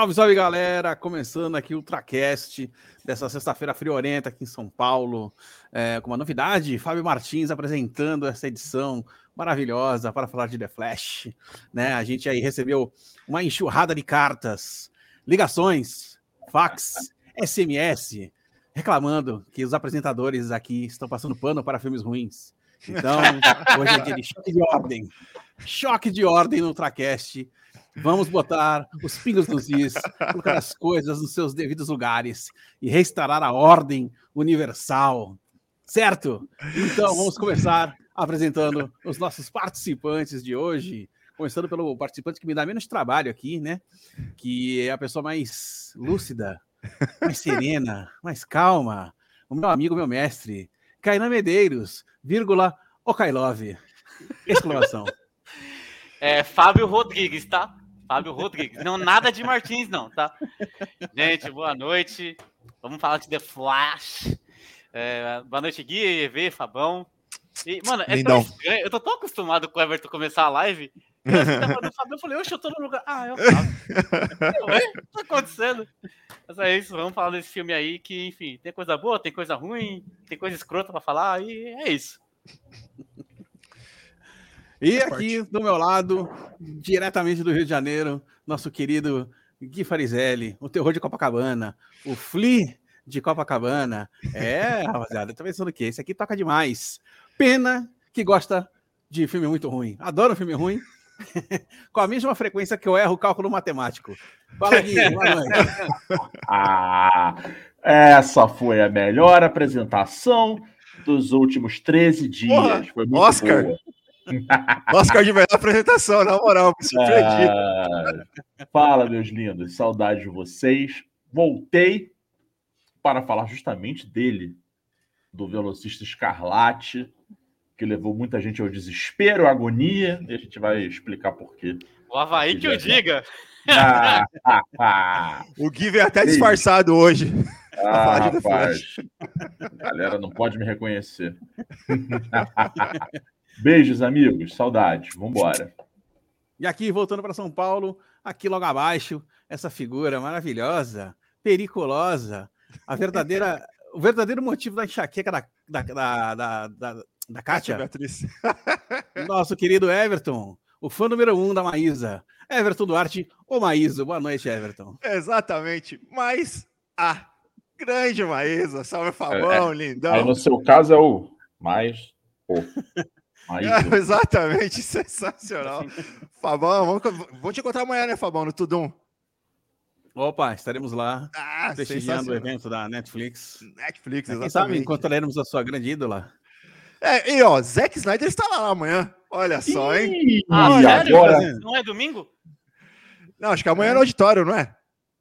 Salve, salve galera! Começando aqui o Ultracast dessa sexta-feira friorenta aqui em São Paulo, é, com uma novidade: Fábio Martins apresentando essa edição maravilhosa para falar de The Flash. Né? A gente aí recebeu uma enxurrada de cartas, ligações, fax, SMS, reclamando que os apresentadores aqui estão passando pano para filmes ruins. Então, hoje é dia de choque de ordem. Choque de ordem no Ultracast. Vamos botar os pingos nos is, colocar as coisas nos seus devidos lugares e restaurar a ordem universal. Certo? Então, vamos começar apresentando os nossos participantes de hoje. Começando pelo participante que me dá menos trabalho aqui, né? Que é a pessoa mais lúcida, mais serena, mais calma. O meu amigo, meu mestre, Kainan Medeiros, vírgula, Okailove. Exclamação. É Fábio Rodrigues, tá? Fábio Rodrigues. Não, nada de Martins, não, tá? Gente, boa noite. Vamos falar de The Flash. É, boa noite, Gui, EV, Fabão. E, mano, é tão estranho. Eu tô tão acostumado com o Everton começar a live. Eu eu falei, oxe, eu tô no lugar. Ah, eu Fábio. O que tá acontecendo? Mas é isso, vamos falar desse filme aí que, enfim, tem coisa boa, tem coisa ruim, tem coisa escrota pra falar, e é isso. E aqui do meu lado, diretamente do Rio de Janeiro, nosso querido Gui Farizelli, o terror de Copacabana, o Flea de Copacabana. É, rapaziada, tô pensando que esse aqui toca demais. Pena que gosta de filme muito ruim. Adoro filme ruim. Com a mesma frequência que eu erro o cálculo matemático. Fala, Gui, boa noite. ah, essa foi a melhor apresentação dos últimos 13 dias. Porra, foi muito Oscar. Boa. Oscar de melhor apresentação, na moral, me surpreendi. Ah, fala, meus lindos, saudade de vocês. Voltei para falar justamente dele, do velocista Escarlate, que levou muita gente ao desespero, à agonia, e a gente vai explicar por quê. O Havaí que eu diga. Ah. O Gui veio até disfarçado hoje. Ah, rapaz. Galera não pode me reconhecer. Beijos, amigos. Saudades. Vambora. E aqui, voltando para São Paulo, aqui logo abaixo, essa figura maravilhosa, periculosa, a verdadeira, o verdadeiro motivo da enxaqueca da, da, da, da, da, da Kátia. Beatriz. Nosso querido Everton, o fã número um da Maísa. Everton Duarte, o Maísa. Boa noite, Everton. Exatamente. Mas a grande Maísa. Salve, Fabão, é, é. lindão. Aí no seu caso é o mais. O. É, exatamente, sensacional. Fabão, vamos, vou te encontrar amanhã, né, Fabão, no Tudum. Opa, estaremos lá ah, prestigiando o evento da Netflix. Netflix, exatamente. Quem sabe encontraremos a sua grande ídola. É, e ó, Zack Snyder está lá amanhã. Olha só, hein? Ah, sério? Agora... Não é domingo? Não, acho que amanhã é no auditório, não é?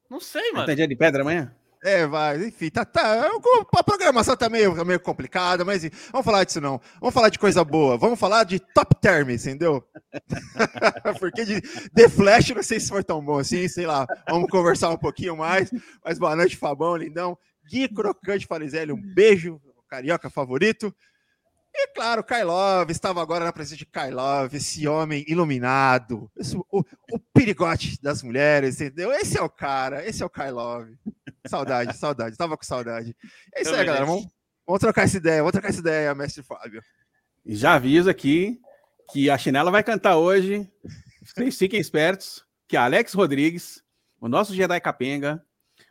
Não sei, mano. Tem dia de pedra amanhã? É, vai, enfim, tá, tá. A programação tá meio, tá meio complicada, mas vamos falar disso não. Vamos falar de coisa boa. Vamos falar de top term, entendeu? Porque de The Flash não sei se foi tão bom assim, sei lá. Vamos conversar um pouquinho mais. Mas boa noite, Fabão, lindão. Gui Crocante Farizelli, um beijo, carioca favorito. E claro, Kailov estava agora na presença de Kailov, esse homem iluminado, esse, o, o perigote das mulheres, entendeu? Esse é o cara, esse é o Kailov. Saudade, saudade, estava com saudade. É isso aí, galera. Vamos, vamos trocar essa ideia, vamos trocar essa ideia, mestre Fábio. E já aviso aqui que a Chinela vai cantar hoje. Vocês fiquem espertos que Alex Rodrigues, o nosso Jedi Capenga,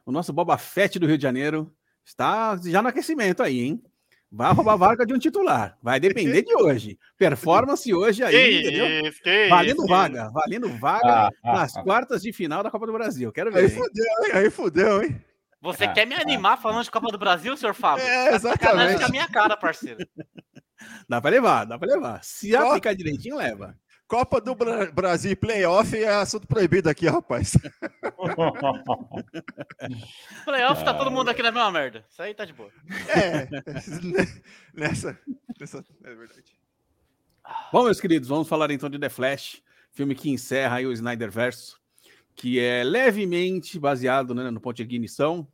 o nosso Boba Fett do Rio de Janeiro, está já no aquecimento aí, hein? Vai roubar a vaga de um titular. Vai depender de hoje. Performance hoje aí, que entendeu? Isso, valendo isso, vaga. Valendo vaga ah, ah, nas ah, quartas de final da Copa do Brasil. Quero ver. Aí fudeu, hein? Aí fudeu, hein? Você ah, quer me animar falando de Copa do Brasil, senhor Fábio? É, exatamente. Tá a minha cara, parceiro. Dá pra levar, dá pra levar. Se aplicar direitinho, leva. Copa do Bra Brasil Playoff é assunto proibido aqui, rapaz. playoff tá todo mundo aqui na mesma merda. Isso aí tá de boa. É, nessa, nessa é verdade. Bom, meus queridos, vamos falar então de The Flash, filme que encerra aí o Snyder Verso, que é levemente baseado né, no ponto de ignição,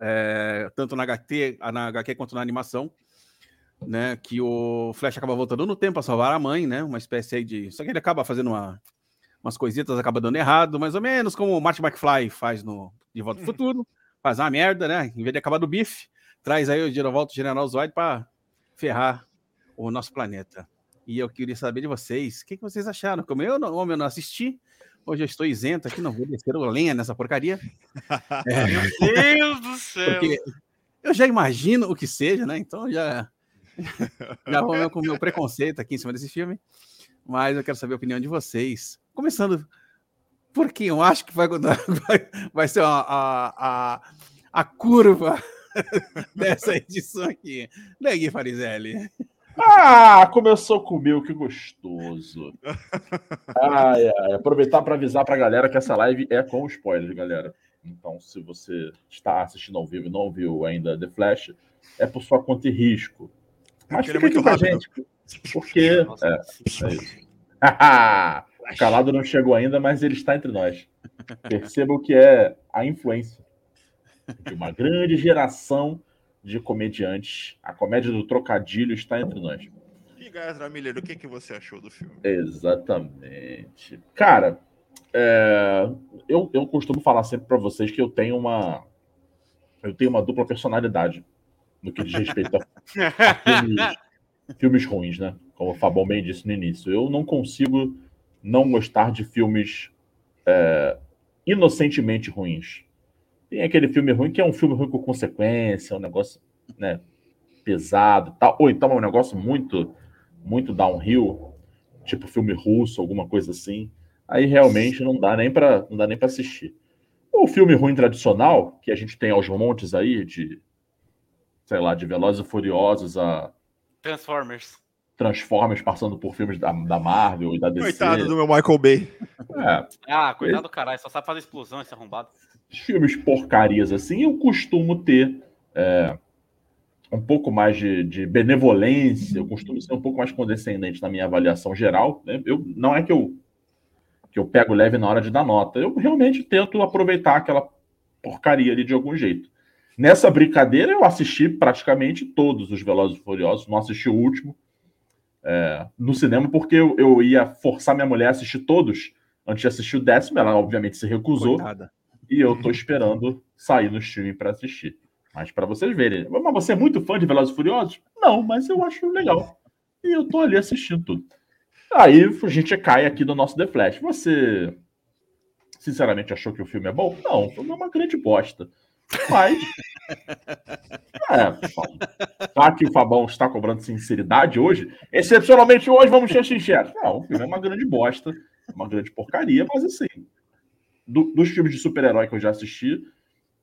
é, tanto na HT, na HQ quanto na animação né? Que o Flash acaba voltando no tempo para salvar a mãe, né? Uma espécie aí de. Só que ele acaba fazendo uma, umas coisitas acaba dando errado, mais ou menos como o Martin McFly faz no De Volta ao Futuro. Faz uma merda, né? Em vez de acabar do bife, traz aí o Girovolto General Zoid para ferrar o nosso planeta. E eu queria saber de vocês, o que, que vocês acharam? Como eu, não, eu não assisti, hoje eu estou isento aqui, não vou descer o lenha nessa porcaria. É, Meu Deus do céu! Porque eu já imagino o que seja, né? Então já, já vou com o meu preconceito aqui em cima desse filme. Mas eu quero saber a opinião de vocês. Começando porque eu acho que vai, vai, vai ser a, a, a curva dessa edição aqui. Daí, Farizelli. Ah, começou com que gostoso. Ai, ai, aproveitar para avisar para a galera que essa live é com spoiler, galera. Então, se você está assistindo ao vivo e não viu ainda The Flash, é por sua conta e risco. Mas fica é muito com a gente, porque... É, é isso. o calado não chegou ainda, mas ele está entre nós. Perceba o que é a influência de uma grande geração de comediantes. A comédia do trocadilho está entre nós. E Gazra Miller, o que, que você achou do filme? Exatamente. Cara, é, eu, eu costumo falar sempre para vocês que eu tenho uma eu tenho uma dupla personalidade no que diz respeito a filmes, filmes, ruins, né? Como o Fabão bem disse no início. Eu não consigo não gostar de filmes é, inocentemente ruins. Tem aquele filme ruim que é um filme ruim com consequência, um negócio né, pesado tal. Ou então é um negócio muito, muito downhill, tipo filme russo, alguma coisa assim. Aí realmente não dá nem para não dá nem para assistir. O filme ruim tradicional, que a gente tem aos montes aí, de sei lá, de Velozes e Furiosos a Transformers. Transformers passando por filmes da, da Marvel e da DC. Coitado do meu Michael Bay. É. Ah, coitado do caralho, só sabe fazer explosão esse arrombado filmes porcarias assim, eu costumo ter é, um pouco mais de, de, benevolência, eu costumo ser um pouco mais condescendente na minha avaliação geral. Né? Eu, não é que eu, que eu pego leve na hora de dar nota, eu realmente tento aproveitar aquela porcaria ali de algum jeito. Nessa brincadeira, eu assisti praticamente todos os Velozes e Furiosos, não assisti o último é, no cinema, porque eu, eu, ia forçar minha mulher a assistir todos antes de assistir o décimo. Ela, obviamente, se recusou. Coitada. E eu tô esperando sair no streaming para assistir. Mas para vocês verem. Mas você é muito fã de Velozes e Furiosos? Não, mas eu acho legal. E eu tô ali assistindo tudo. Aí a gente cai aqui no nosso The Flash. Você, sinceramente, achou que o filme é bom? Não, o filme é uma grande bosta. Mas. É, tá que o Fabão está cobrando sinceridade hoje. Excepcionalmente hoje, vamos ser sinceros. Não, o filme é uma grande bosta, uma grande porcaria, mas assim, do, dos filmes de super-herói que eu já assisti,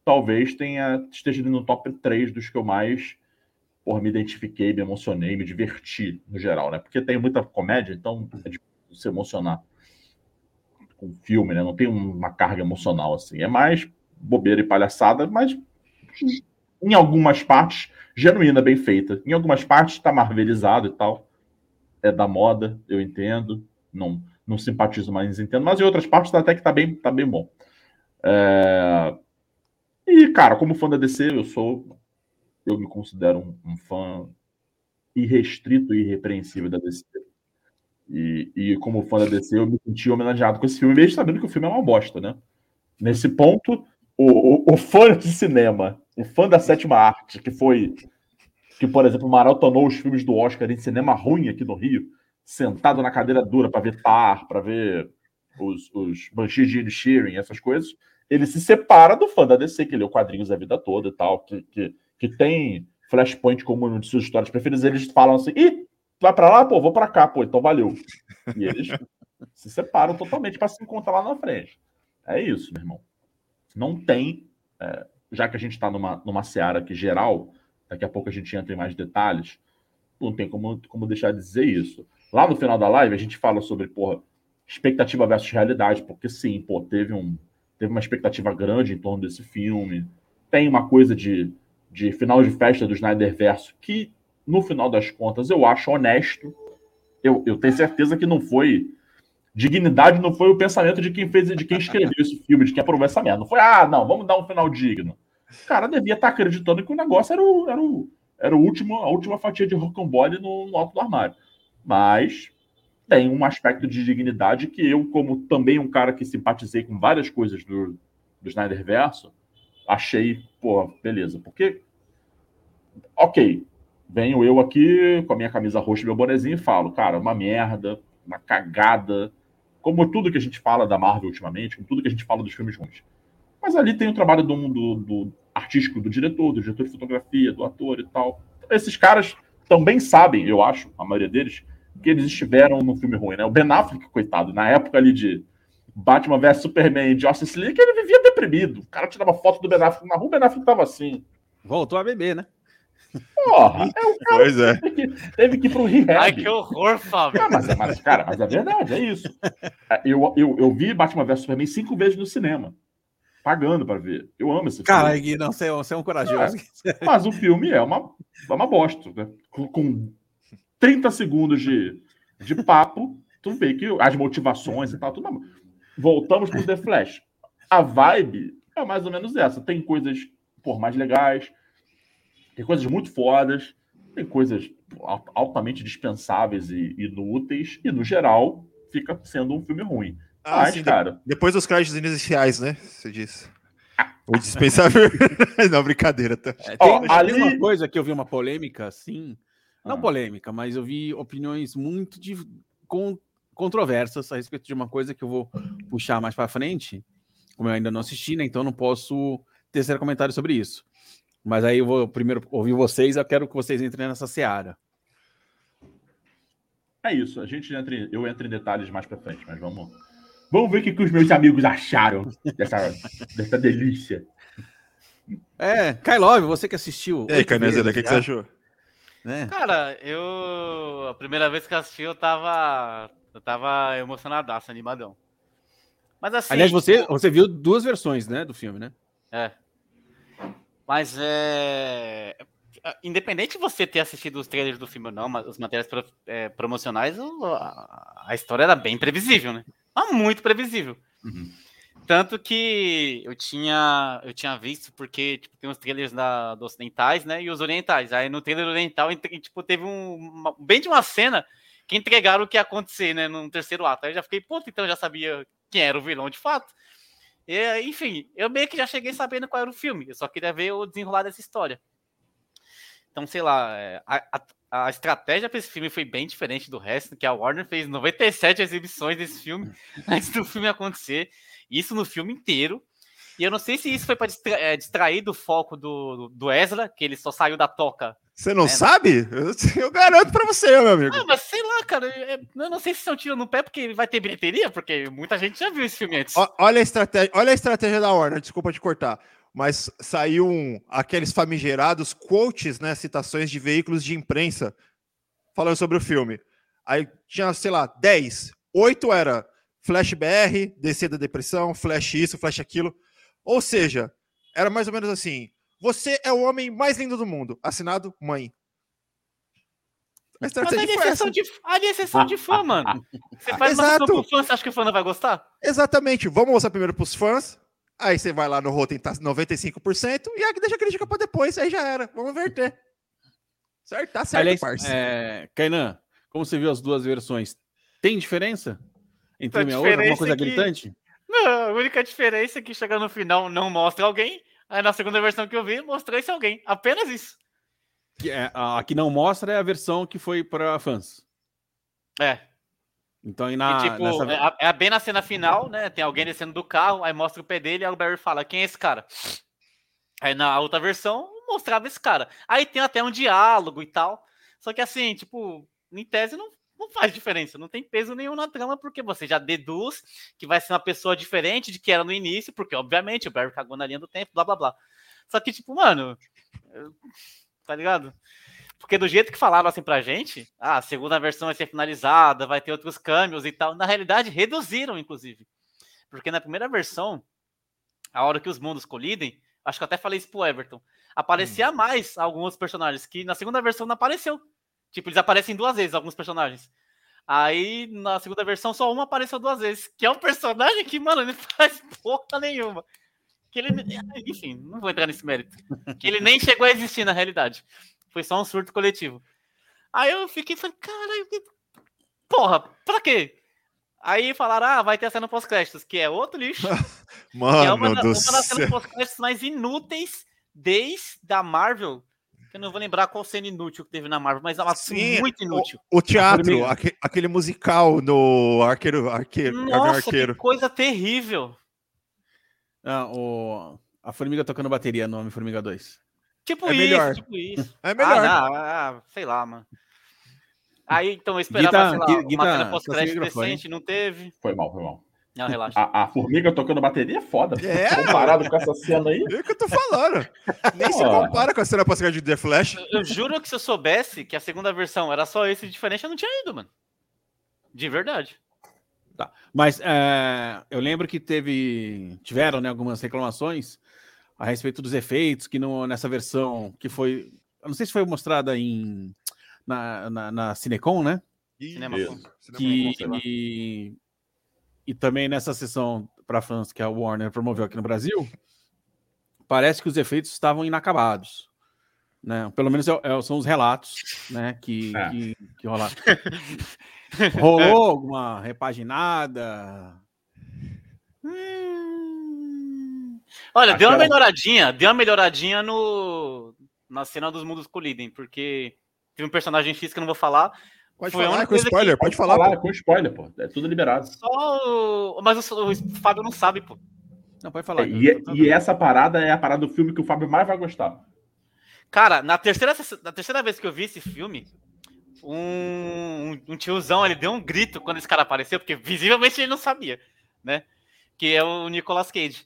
talvez tenha esteja no top 3 dos que eu mais me identifiquei, me emocionei, me diverti no geral, né? Porque tem muita comédia, então é difícil se emocionar com filme, né? Não tem uma carga emocional assim. É mais bobeira e palhaçada, mas em algumas partes genuína, bem feita. Em algumas partes está marvelizado e tal. É da moda, eu entendo. Não não simpatizo mais entendo, mas em outras partes até que tá bem, tá bem bom. É... E, cara, como fã da DC, eu sou. Eu me considero um, um fã irrestrito e irrepreensível da DC. E, e, como fã da DC, eu me senti homenageado com esse filme, mesmo sabendo que o filme é uma bosta, né? Nesse ponto, o, o, fã de cinema, o fã da sétima arte, que foi. Que, por exemplo, maratonou os filmes do Oscar em cinema ruim aqui no Rio, sentado na cadeira dura para ver Tar, para ver os, os Banshees de Shearing, essas coisas, ele se separa do fã da DC, que leu quadrinhos a vida toda e tal, que, que, que tem Flashpoint como uma de suas histórias preferidas, eles falam assim, ih, vai para lá? Pô, vou para cá, pô, então valeu. E eles se separam totalmente para se encontrar lá na frente. É isso, meu irmão. Não tem, é, já que a gente está numa, numa seara aqui geral, daqui a pouco a gente entra em mais detalhes, não tem como, como deixar de dizer isso. Lá no final da live, a gente fala sobre, porra, expectativa versus realidade, porque sim, pô, teve, um, teve uma expectativa grande em torno desse filme. Tem uma coisa de, de final de festa do Snyder Verso que, no final das contas, eu acho honesto. Eu, eu tenho certeza que não foi. Dignidade não foi o pensamento de quem fez, de quem escreveu esse filme, de quem aprovou essa merda. Não foi, ah, não, vamos dar um final digno. O cara devia estar acreditando que o negócio era o, era o, era o último, a última fatia de rocambole no, no alto do armário. Mas tem um aspecto de dignidade que eu, como também um cara que simpatizei com várias coisas do, do Snyder Verso, achei, pô, beleza. Porque, ok, venho eu aqui com a minha camisa roxa e meu bonezinho e falo, cara, uma merda, uma cagada, como tudo que a gente fala da Marvel ultimamente, como tudo que a gente fala dos filmes ruins. Mas ali tem o trabalho do, do, do artístico do diretor, do diretor de fotografia, do ator e tal. Esses caras também sabem, eu acho, a maioria deles, que eles estiveram no filme ruim, né? O Ben Affleck, coitado, na época ali de Batman vs Superman, Justice League, ele vivia deprimido. O cara tirava foto do Ben Affleck na rua, o Ben Affleck tava assim. Voltou a beber, né? Porra, é o cara Pois é. teve que, teve que ir pro rehab. Ai, que horror, Fábio. Ah, mas, mas, cara, mas é verdade, é isso. É, Eu, eu, eu vi Batman vs Superman cinco vezes no cinema. Pagando pra ver. Eu amo esse filme. Cara, não, você é, você é um corajoso. Mas o filme é uma, é uma bosta, né? Com, com 30 segundos de, de papo, tu vê que as motivações e tal, tudo. Voltamos pro The Flash. A vibe é mais ou menos essa. Tem coisas, por mais legais, tem coisas muito fodas, tem coisas al- altamente dispensáveis e inúteis, e no geral fica sendo um filme ruim. Ah, Mas, sim, de- cara, Depois dos créditos iniciais, né? Você disse. O dispensável. não, brincadeira. Tá? É, tem tem ali- uma coisa que eu vi uma polêmica, assim. Não Ah. polêmica, mas eu vi opiniões muito de, con- controversas a respeito de uma coisa que eu vou puxar mais para frente. Como eu ainda não assisti, né? Então eu não posso tecer comentário sobre isso. Mas aí eu vou primeiro ouvir vocês, eu quero que vocês entrem nessa seara. é isso. A gente entra em- eu entro em detalhes mais pra frente, mas vamos. Vamos ver o que, que os meus amigos acharam dessa, dessa delícia. É, Kailov, você que assistiu. E aí, Canezela, o que, que você achou? né? Cara, eu. A primeira vez que eu assisti, eu tava. Eu tava emocionadaço, animadão. Mas assim. Aliás, você, você viu duas versões, né, do filme, né? É. Mas é. Independente de você ter assistido os trailers do filme ou não, mas os materiais pro- é, promocionais, a, a história era bem previsível, né? Mas muito previsível. Uhum. Tanto que eu tinha, eu tinha visto, porque tipo, tem os trailers da, dos ocidentais, né? E os orientais. Aí no trailer oriental, entre- tipo, teve um, uma- bem de uma cena que entregaram o que ia acontecer, né? No terceiro ato. Aí eu já fiquei, puta, então eu já sabia quem era o vilão de fato. E, enfim, eu meio que já cheguei sabendo qual era o filme. Eu só queria ver o desenrolar dessa história. Então, sei lá, é, a, a- a estratégia para esse filme foi bem diferente do resto, que a Warner fez 97 exibições desse filme antes do filme acontecer. Isso no filme inteiro. E eu não sei se isso foi para distrair do foco do, do Ezra, que ele só saiu da toca. Você não É. sabe? Eu, eu garanto pra você, meu amigo. Ah, mas sei lá, cara. é- eu não sei se são tiro no pé porque vai ter bilheteria, porque muita gente já viu esse filme antes. Ó, Olha a estratégia, olha a estratégia da Warner, desculpa te cortar. Mas saiu um, aqueles famigerados quotes, né? Citações de veículos de imprensa falando sobre o filme. Aí tinha, sei lá, 10. Oito era Flash BR, descer da depressão, Flash isso, Flash aquilo. Ou seja, era mais ou menos assim: você é o homem mais lindo do mundo. Assinado, mãe. A Mas ali é exceção de, ali é exceção de fã, mano. Você faz uma Exato. sessão pro fã, você acha que o fã não vai gostar? Exatamente. Vamos mostrar primeiro pros fãs. Aí você vai lá no Rotten, tá 95%, e aí deixa a crítica pra depois, aí já era. Vamos inverter. Certo? Tá certo, Aliás, parça. é, Kainan, como você viu as duas versões, tem diferença entre A uma e outra? Alguma coisa é que- gritante? Não, a única diferença é que chega no final não mostra alguém. Aí na segunda versão que eu vi, mostrou esse alguém. Apenas isso. Que é, a que não mostra é a versão que foi para fãs. É. Então, e E, na, tipo, nessa- é, é bem na cena final, né? Tem alguém descendo do carro, aí mostra o pé dele, aí o Barry fala, quem é esse cara? Aí na outra versão, mostrava esse cara. Aí tem até um diálogo e tal. Só que assim, tipo, em tese não, não faz diferença, não tem peso nenhum na trama, porque você já deduz que vai ser uma pessoa diferente de que era no início, porque obviamente o Barry cagou na linha do tempo, blá blá blá. Só que, tipo, mano, tá ligado? Porque do jeito que falaram assim pra gente, ah, a segunda versão vai ser finalizada, vai ter outros câmbios e tal. Na realidade, reduziram, inclusive. Porque na primeira versão, a hora que os mundos colidem, acho que eu até falei isso pro Everton, aparecia mais alguns personagens que na segunda versão não apareceu. Tipo, eles aparecem duas vezes, alguns personagens. Aí, na segunda versão, só uma apareceu duas vezes. Que é um personagem que, mano, ele faz porra nenhuma. Que ele, enfim, não vou entrar nesse mérito. Que ele nem chegou a existir na realidade. Foi só um surto coletivo. Aí eu fiquei falando, caralho, que- Porra, pra quê? Aí falaram, ah, vai ter a cena pós-créditos, que é outro lixo. que é Mano uma, do uma das cenas pós-créditos mais inúteis desde da Marvel. Eu não vou lembrar qual cena inútil que teve na Marvel, mas ela Sim, muito inútil. O teatro, Formiga. aque- aquele musical no Arqueiro, arqueiro, Nossa, Arqueiro. que coisa terrível. Ah, o... A Formiga tocando bateria no Homem-Formiga 2. Tipo É isso, melhor. tipo isso. É melhor. Ah, não, ah, sei lá, mano. Aí, então, eu esperava, Guita- sei lá, Gui- uma Guita, cena tá pós-crédito decente, não teve. Foi mal, foi mal. Não, relaxa. A, a formiga tocando bateria é foda. É. Comparado com essa cena aí. É o que eu tô falando. Nem se compara com a cena pós de The Flash. Eu juro que se eu soubesse que a segunda versão era só esse diferente, eu não tinha ido, mano. De verdade. Mas é, eu lembro que teve, tiveram né, algumas reclamações a respeito dos efeitos, que no, nessa versão que foi. Eu não sei se foi mostrada em, na, na, na Cinecon, né? Cinema. Que, sei lá. E, também nessa sessão para fãs que a Warner promoveu aqui no Brasil, parece que os efeitos estavam inacabados. Né? Pelo menos é- é- são os relatos né, que, É. que, que rolaram. Rolou alguma repaginada? Olha, deu uma melhoradinha, deu uma melhoradinha no na cena dos mundos colidem, porque teve um personagem X que eu não vou falar. Pode Foi falar com spoiler, que- pode falar. Falar pô. com spoiler, pô. É tudo liberado. Só o... Mas o, o Fábio não sabe, pô. Não, pode falar. E, é- e essa parada é a parada do filme que o Fábio mais vai gostar. Cara, na terceira, na terceira vez que eu vi esse filme, um, um tiozão, ele deu um grito quando esse cara apareceu, porque visivelmente ele não sabia, né? Que é o Nicolas Cage.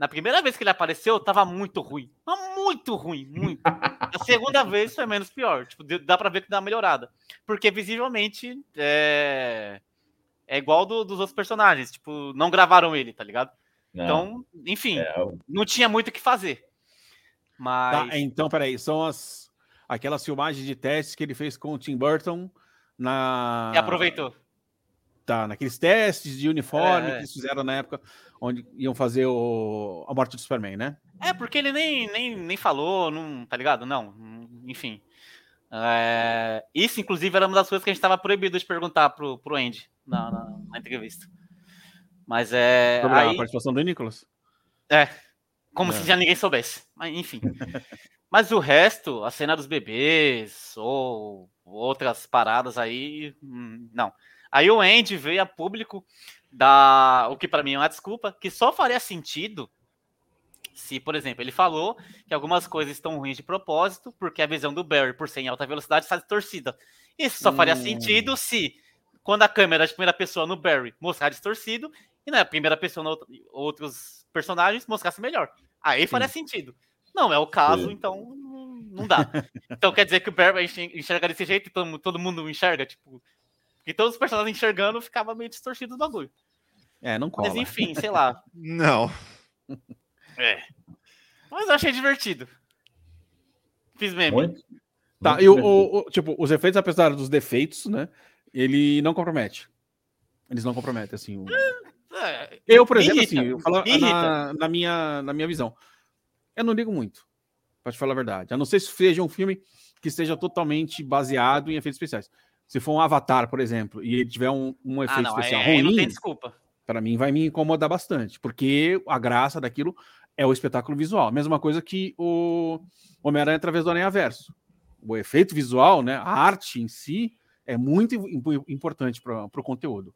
Na primeira vez que ele apareceu, tava muito ruim. Mas muito ruim, muito. Na segunda vez foi menos pior. Tipo, dá pra ver que dá uma melhorada. Porque visivelmente é, é igual do- dos outros personagens. Tipo, não gravaram ele, tá ligado? Não, Então, enfim, é, não tinha muito o que fazer. Mas. Tá, então, peraí, são as aquelas filmagens de testes que ele fez com o Tim Burton na E aproveitou. Tá, naqueles testes de uniforme É, é. que eles fizeram na época onde iam fazer o, a morte do Superman, né? É, porque ele nem, nem, nem falou, não, tá ligado? Não, enfim. É, isso, inclusive, era uma das coisas que a gente tava proibido de perguntar pro, pro Andy na, na, na entrevista. Mas é. Sobre a Aí, participação do Nicholas. como É. se já ninguém soubesse. Mas, enfim. Mas o resto, a cena dos bebês, ou outras paradas aí, hum, não. Aí o Andy veio a público dar o que pra mim é uma desculpa, que só faria sentido se, por exemplo, ele falou que algumas coisas estão ruins de propósito, porque a visão do Barry, por ser em alta velocidade, está distorcida. Isso só faria Hum. sentido se, quando a câmera de primeira pessoa no Barry mostrar distorcido, e na primeira pessoa no outro- outros personagens mostrasse melhor. Aí faria sentido. Não é o caso, Sim. então não- dá. então quer dizer que o Barry enxer- enxerga desse jeito e todo, todo mundo enxerga, tipo. E todos os personagens enxergando ficava meio distorcido o bagulho. É, não cola. Mas enfim, sei lá. Não. É. Mas eu achei divertido. Fiz meme. muito. Tá, muito e o, o- o- tipo, os efeitos, apesar dos defeitos, né? Ele não compromete. Eles não comprometem, assim. o- É, Eu, por exemplo, irrita, assim, eu falo na, na minha, na minha visão. Eu não ligo muito, pra te falar a verdade. A não ser se seja um filme que esteja totalmente baseado em efeitos especiais. Se for um Avatar, por exemplo, e ele tiver um, um Ah, efeito não, aí, especial aí não ruim, tem desculpa. para mim vai me incomodar bastante, porque a graça daquilo é o espetáculo visual. Mesma coisa que o Homem-Aranha através do Aranha Verso. O efeito visual, né, a arte em si, é muito im- importante para o conteúdo.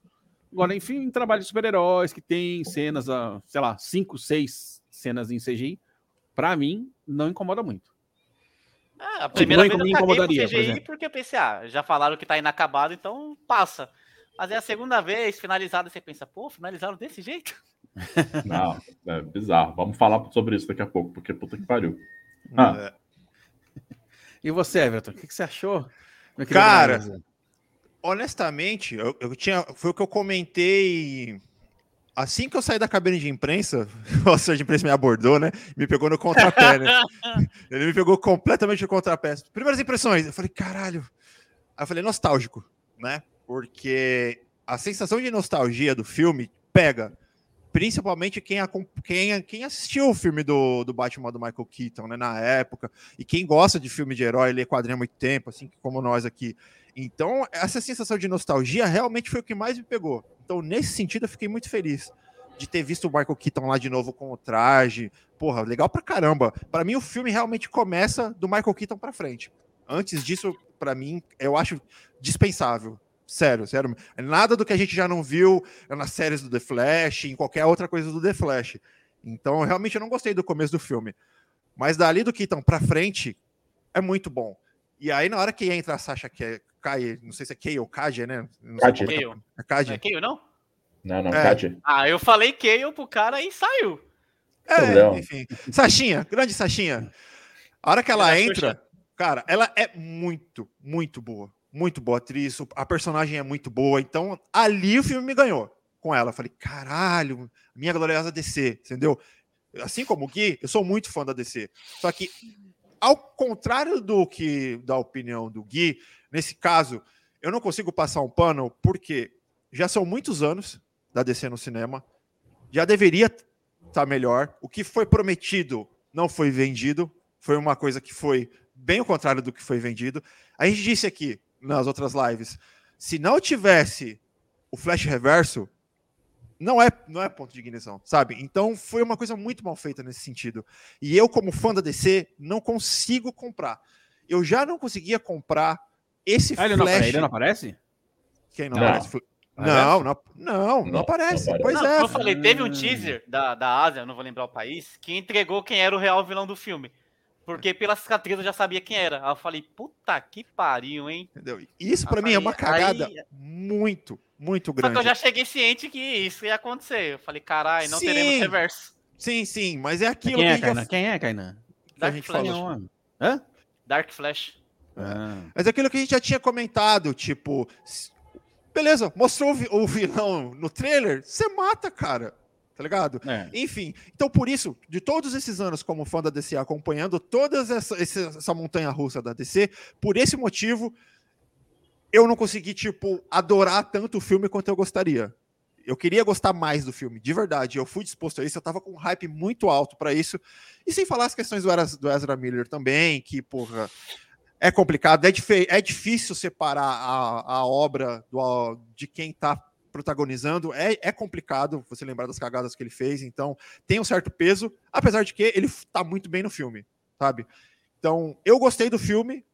Agora, enfim, em trabalho de super-heróis que tem cenas, ah, sei lá, cinco, seis cenas em CGI, para mim, não incomoda muito. É, a primeira vez eu pro incomodaria, por CGI exemplo. porque eu pensei, ah, já falaram que tá inacabado, então passa. Mas é a segunda vez, finalizado, você pensa, pô, finalizaram desse jeito? Não, é bizarro. Vamos falar sobre isso daqui a pouco, porque puta que pariu. Ah. É. E você, Everton, o que, que você achou? Cara? Honestamente, eu, eu tinha, foi o que eu comentei assim que eu saí da cabine de imprensa. O assessor de imprensa me abordou, né? Me pegou no contrapé, né? Ele me pegou completamente no contrapé. Primeiras impressões, eu falei, caralho. Aí eu falei, nostálgico, né? Porque a sensação de nostalgia do filme pega principalmente quem, quem, quem assistiu o filme do, do Batman do Michael Keaton, né, na época, e quem gosta de filme de herói, lê quadrinho há muito tempo, assim como nós aqui. Então, essa sensação de nostalgia realmente foi o que mais me pegou. Então, nesse sentido, eu fiquei muito feliz de ter visto o Michael Keaton lá de novo com o traje. Porra, legal pra caramba. Para mim, o filme realmente começa do Michael Keaton pra frente. Antes disso, para mim, eu acho dispensável. Sério, sério. Nada do que a gente já não viu nas séries do The Flash, em qualquer outra coisa do The Flash. Então, realmente, eu não gostei do começo do filme. Mas dali do Keaton pra frente, é muito bom. E aí, na hora que entra a Sasha Kai, não sei se é Kay ou Kaja, né? Kaja. Kale. É Não Kaja? é Kale, não? Não, não, É. Kátia. Ah, eu falei Kale pro cara e saiu. É, Problema. enfim. Sachinha, grande Sachinha. A hora que ela é entra, cara, ela é muito, muito boa. Muito boa atriz, a personagem é muito boa. Então, ali o filme me ganhou com ela. Eu falei, caralho, minha gloriosa DC, entendeu? Assim como o Gui, eu sou muito fã da DC. Só que, ao contrário do que da opinião do Gui, nesse caso, eu não consigo passar um pano porque já são muitos anos da DC no cinema. Já deveria estar melhor. O que foi prometido não foi vendido. Foi uma coisa que foi bem o contrário do que foi vendido. A gente disse aqui nas outras lives, se não tivesse o flash reverso, não é, não é ponto de ignição, sabe? Então foi uma coisa muito mal feita nesse sentido. E eu, como fã da DC, não consigo comprar. Eu já não conseguia comprar esse Ah, ele não, flash. ele não aparece? Quem não, Não. aparece? Fl- Não, não, não, não, Não, aparece. não. Pois não, é. eu falei, teve um teaser da, da Ásia, eu não vou lembrar o país, que entregou quem era o real vilão do filme. Porque pela cicatriz eu já sabia quem era. Aí eu falei, puta que pariu, hein? Entendeu? Isso pra Aí- mim é uma cagada aí- muito, muito Só que grande. eu já cheguei ciente que isso ia acontecer. Eu falei, caralho, não Sim. teremos reverso. Sim, sim, mas é aquilo Quem que a é, gente já- Kainan? Quem é, Kainan? Dark gente Flash. falou. Hã? Dark Flash. Ah. Mas é aquilo que a gente já tinha comentado, tipo, beleza, mostrou o vi- o vilão no trailer, você mata, cara. Tá ligado? É. Enfim, então por isso, de todos esses anos como fã da DC, acompanhando toda essa, essa montanha russa da DC, por esse motivo, eu não consegui, tipo, adorar tanto o filme quanto eu gostaria. Eu queria gostar mais do filme, de verdade. Eu fui disposto a isso, eu tava com um hype muito alto pra isso. E sem falar as questões do Ezra, do Ezra Miller também, que, porra, é complicado, é, dife- é difícil separar a, a obra do, de quem tá protagonizando. É, é complicado você lembrar das cagadas que ele fez, então tem um certo peso, apesar de que ele tá muito bem no filme, sabe? Então, eu gostei do filme,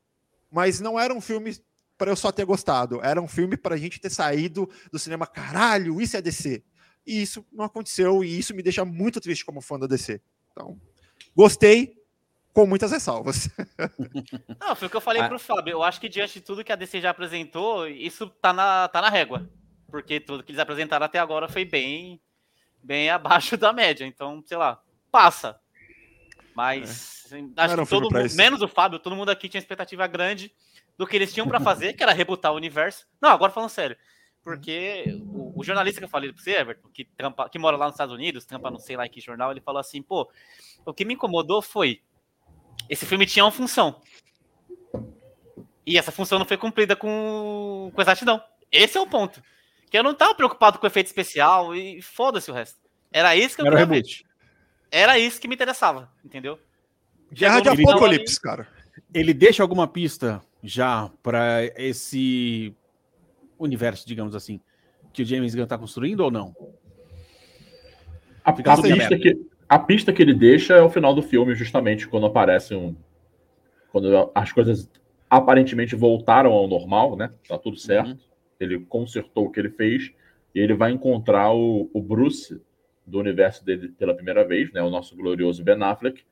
mas não era um filme para eu só ter gostado, era um filme para a gente ter saído do cinema, caralho, isso é DC. E isso não aconteceu, e isso me deixa muito triste como fã da DC. Então, gostei, com muitas ressalvas. Não, foi o que eu falei Ah. pro Fábio. Eu acho que diante de tudo que a DC já apresentou, isso tá na, tá na régua. Porque tudo que eles apresentaram até agora foi bem, bem abaixo da média. Então, sei lá, passa. Mas assim, acho era um que todo mundo, menos o Fábio, todo mundo aqui tinha expectativa grande do que eles tinham pra fazer, que era rebutar o universo. Não, agora falando sério. Porque o, o jornalista que eu falei pra você, Everton, que, trampa, que mora lá nos Estados Unidos, trampa não sei lá em que jornal, ele falou assim, pô, o que me incomodou foi esse filme tinha uma função. E essa função não foi cumprida com, com exatidão. Esse é o ponto. Que eu não tava preocupado com efeito especial e foda-se o resto. Era isso que eu Era o queria ver. reboot. Era isso que me interessava, entendeu? Guerra de Apocalipse, cara. Ele deixa alguma pista já pra esse universo, digamos assim, que o James Gunn tá construindo ou não? A, a pista que, a pista que ele deixa é o final do filme, justamente quando aparece um. Quando as coisas aparentemente voltaram ao normal, né? Tá tudo certo. Uhum. Ele consertou o que ele fez e ele vai encontrar o, o Bruce do universo dele pela primeira vez, né? O nosso glorioso Ben Affleck.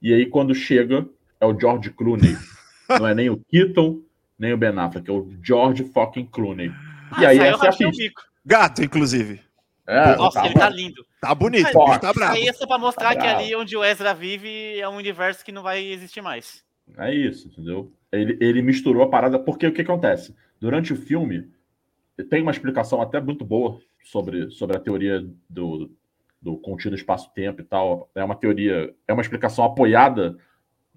E aí, quando chega, é o George Clooney. Não é nem o Keaton, nem o Ben Affleck, é o George fucking Clooney. E aí, essa é a pista. Gato, inclusive. É, Nossa, tá ele bom. tá lindo. Tá bonito, bicho tá bravo. Aí é só pra mostrar Tá que ali onde o Ezra vive é um universo que não vai existir mais. É isso, entendeu? Ele, ele misturou a parada, porque o que acontece? Durante o filme, tem uma explicação até muito boa sobre, sobre a teoria do, do contínuo espaço-tempo e tal. É uma teoria, é uma explicação apoiada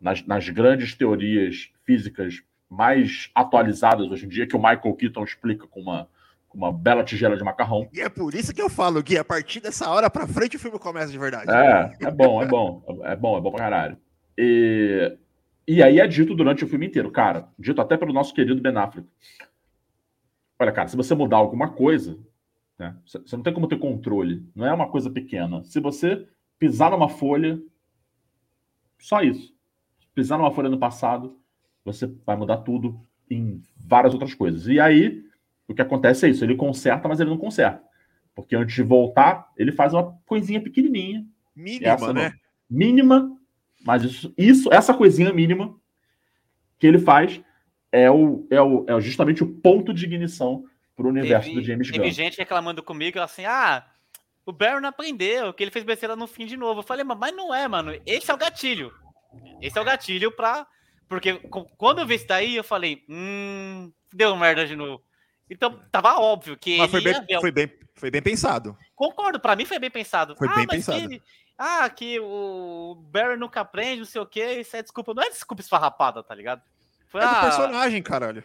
nas, nas grandes teorias físicas mais atualizadas hoje em dia, que o Michael Keaton explica com uma, com uma bela tigela de macarrão. E é por isso que eu falo, Gui, a partir dessa hora pra frente o filme começa de verdade. É, é bom, é bom. É bom, é bom pra caralho. E, e aí é dito durante o filme inteiro, cara, dito até pelo nosso querido Ben Affleck. Olha, cara, se você mudar alguma coisa, né, você não tem como ter controle. Não é uma coisa pequena. Se você pisar numa folha, só isso. Pisar numa folha no passado, você vai mudar tudo em várias outras coisas. E aí, o que acontece é isso: ele conserta, mas ele não conserta. Porque antes de voltar, ele faz uma coisinha pequenininha, Mínima, Essa né? mínima, mas isso, isso essa coisinha mínima que ele faz é, o, é, o, é justamente o ponto de ignição para o universo Teve, do James teve Gunn. gente reclamando comigo assim, ah, o Barry não aprendeu, que ele fez besteira no fim de novo. Eu falei, mas não é, mano. Esse é o gatilho. Esse é o gatilho pra. Porque quando eu vi isso daí, eu falei, hum, deu merda de novo. Então tava óbvio que Mas foi ele bem, ver. foi, bem, foi bem pensado. Concordo, pra mim foi bem pensado. Foi ah, bem mas pensado. que- ah, que o Barry nunca aprende, não sei o que, isso é desculpa. Não é desculpa esfarrapada, tá ligado? Foi, É do ah, personagem, caralho.